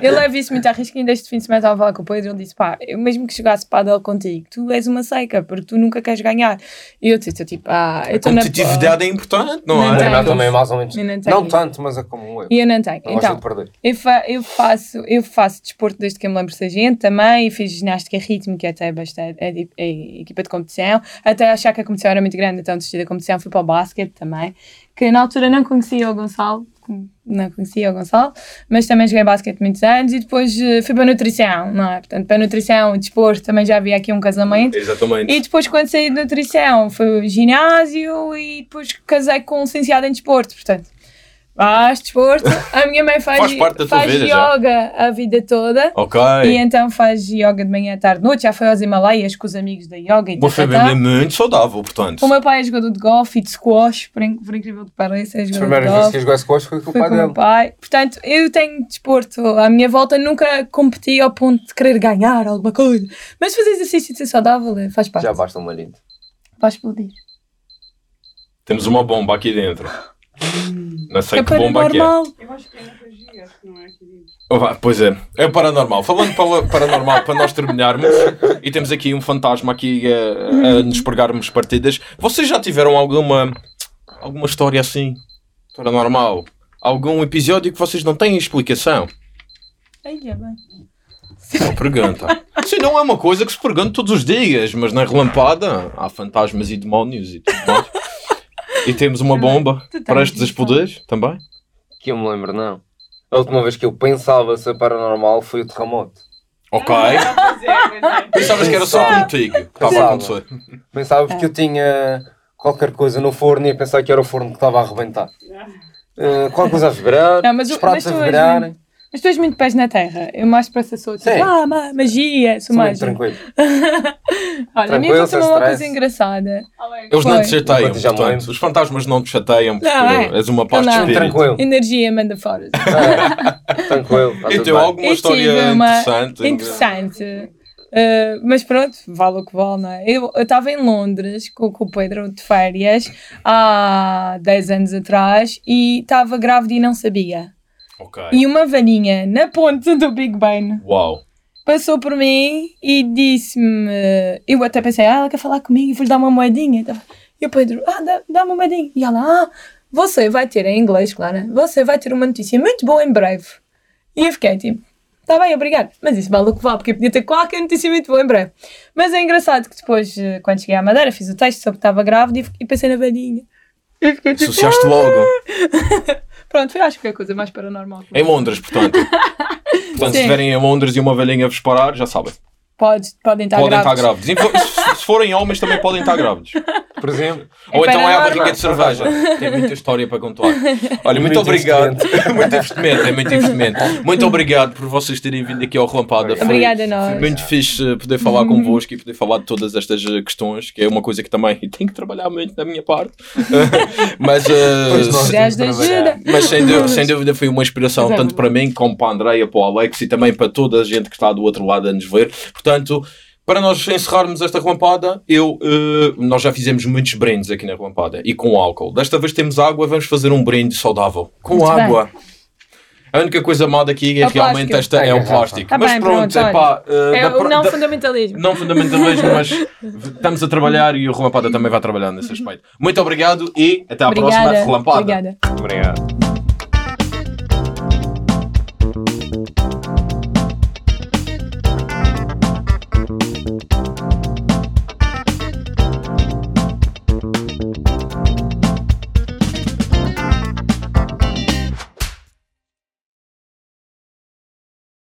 ele leva isso muito à risca. Ainda este fim de semana estava a falar com o Pedro. Ele disse: pá, eu mesmo que chegasse para contigo, tu és uma seca, porque tu nunca queres ganhar. E eu disse: tipo, ah, eu A estou na. competitividade é importante, não Não é? Não, também é mais ou menos. Não Não tanto, mas é como eu. E eu não tenho. Não gosto Então, de perder. eu, fa- eu faço, eu faço desporto desde que eu me lembro de ser gente também, fiz ginástica rítmica até bastante, é, di- é equipa de competição, até achar que a competição era muito grande, então desisti da competição, fui para o basquete também, que na altura não conhecia o Gonçalo, não conhecia o Gonçalo, mas também joguei basquete muitos anos e depois eh, fui para a nutrição, não é? Portanto, para a nutrição e desporto também já havia aqui um casamento. Exatamente. E depois, quando saí de nutrição, foi o ginásio e depois casei com um licenciado em desporto. Portanto, faz desporto. A minha mãe faz, Faz parte da tua faz vida já. yoga a vida toda. Ok. E então faz yoga de manhã, à tarde, noite. Já foi aos Himalaias com os amigos da yoga e Uma família muito saudável, portanto. O meu pai é jogador de golfe e de squash, por, in- por incrível que pareça, é As jogador de primeiras vezes que jogasse com foi com o pai com o meu dele. pai. Portanto, eu tenho desporto à minha volta, nunca competi ao ponto de querer ganhar alguma coisa. Mas fazer exercício e ser saudável é- faz parte. Já basta uma linda. Vai explodir. Temos uma bomba aqui dentro. Não sei É que bomba que é. Eu acho que é que não é aqui dentro. Oh, vá, Pois é, é o paranormal. Falando para paranormal, para nós terminarmos, e temos aqui um fantasma aqui a, a nos pregarmos partidas. Vocês já tiveram alguma, alguma história assim, paranormal? Algum episódio que vocês não têm explicação? Ai, é bem. Não pergunta. Sim, não é uma coisa que se pergunta todos os dias, mas na relampada há fantasmas e demónios e tudo mais. E temos uma bomba Tu tens prestes a isso. explodir também. Que eu me lembro, não. A última vez que eu pensava ser paranormal foi o terremoto. Ok. Ah, é, é. Pensavas que era só contigo que estava a Pensava. acontecer. Pensava porque eu tinha qualquer coisa no forno e ia pensar que era o forno que estava a arrebentar. Uh, qualquer coisa a vibrar, Não, mas os pratos mas a és vibrarem. Mas tu és muito pés na terra. Eu mais para essa sou tipo, Sim. ah, ma- magia, sou Sou muito mágica. tranquilo. Olha, a mim aconteceu uma coisa engraçada. Eles não te chateiam, portanto, os fantasmas não te chateiam porque Não, é. és uma paz de. Tranquilo. Energia manda fora. É, tranquilo. Então, bem. alguma Eu história tive uma interessante? Interessante. Uh, mas pronto, vale o que vale, não é? Eu estava em Londres com, com o Pedro de férias há 10 anos atrás e estava grávida e não sabia. Ok. E uma velhinha na ponte do Big Ben Uau. passou por mim e disse-me. Eu até pensei, ah, ela quer falar comigo, vou-lhe dar uma moedinha. E o Pedro, ah, dá- dá-me uma moedinha. E ela, ah, você vai ter, em inglês, claro, você vai ter uma notícia muito boa em breve. E eu fiquei tipo, tá bem, obrigado. Mas isso vale o que vale, porque eu podia ter qualquer notícia muito boa em breve. Mas é engraçado que depois, eh, quando cheguei à Madeira, fiz o texto sobre que estava grávida e, pensei na velhinha. Fiquei tipo, Associaste logo. pronto, foi acho que foi a coisa mais paranormal. Em Londres, portanto. Portanto, se estiverem em Londres e uma velhinha vos parar, já sabem. Pode, podem estar podem grávidos. estar grávidos. Se- Se forem homens, também podem estar grávidos. Por exemplo, Ou então é a barriga de cerveja. Tem muita história para contar. Olha, muito, Muito obrigado. muito investimento, é muito investimento. Muito obrigado por vocês terem vindo aqui ao Relampada. Foi, Obrigada a nós. foi muito fixe eh, poder falar convosco e poder falar de todas estas eh, questões, que é uma coisa que também tenho que trabalhar muito da minha parte. Mas, ajuda. mas sem dúvida, sem dúvida foi uma inspiração, é tanto para mim como para a Andreia, para o Alex e também para toda a gente que está do outro lado a nos ver. Portanto, para nós encerrarmos esta relampada, eu, eh, nós já fizemos muitos brindes aqui na relampada e com álcool. Desta vez temos água, vamos fazer um brinde saudável. Com Muito água. A única coisa má daqui é, É o realmente plástico. esta é É, o plástico. Tá mas bem, pronto, pronto, é pá. eh, É o não da- fundamentalismo. não fundamentalismo, mas estamos a trabalhar e o Relampada também vai trabalhar nesse aspecto. Muito obrigado e até à próxima Obrigada. Relampada. Obrigada. Obrigado.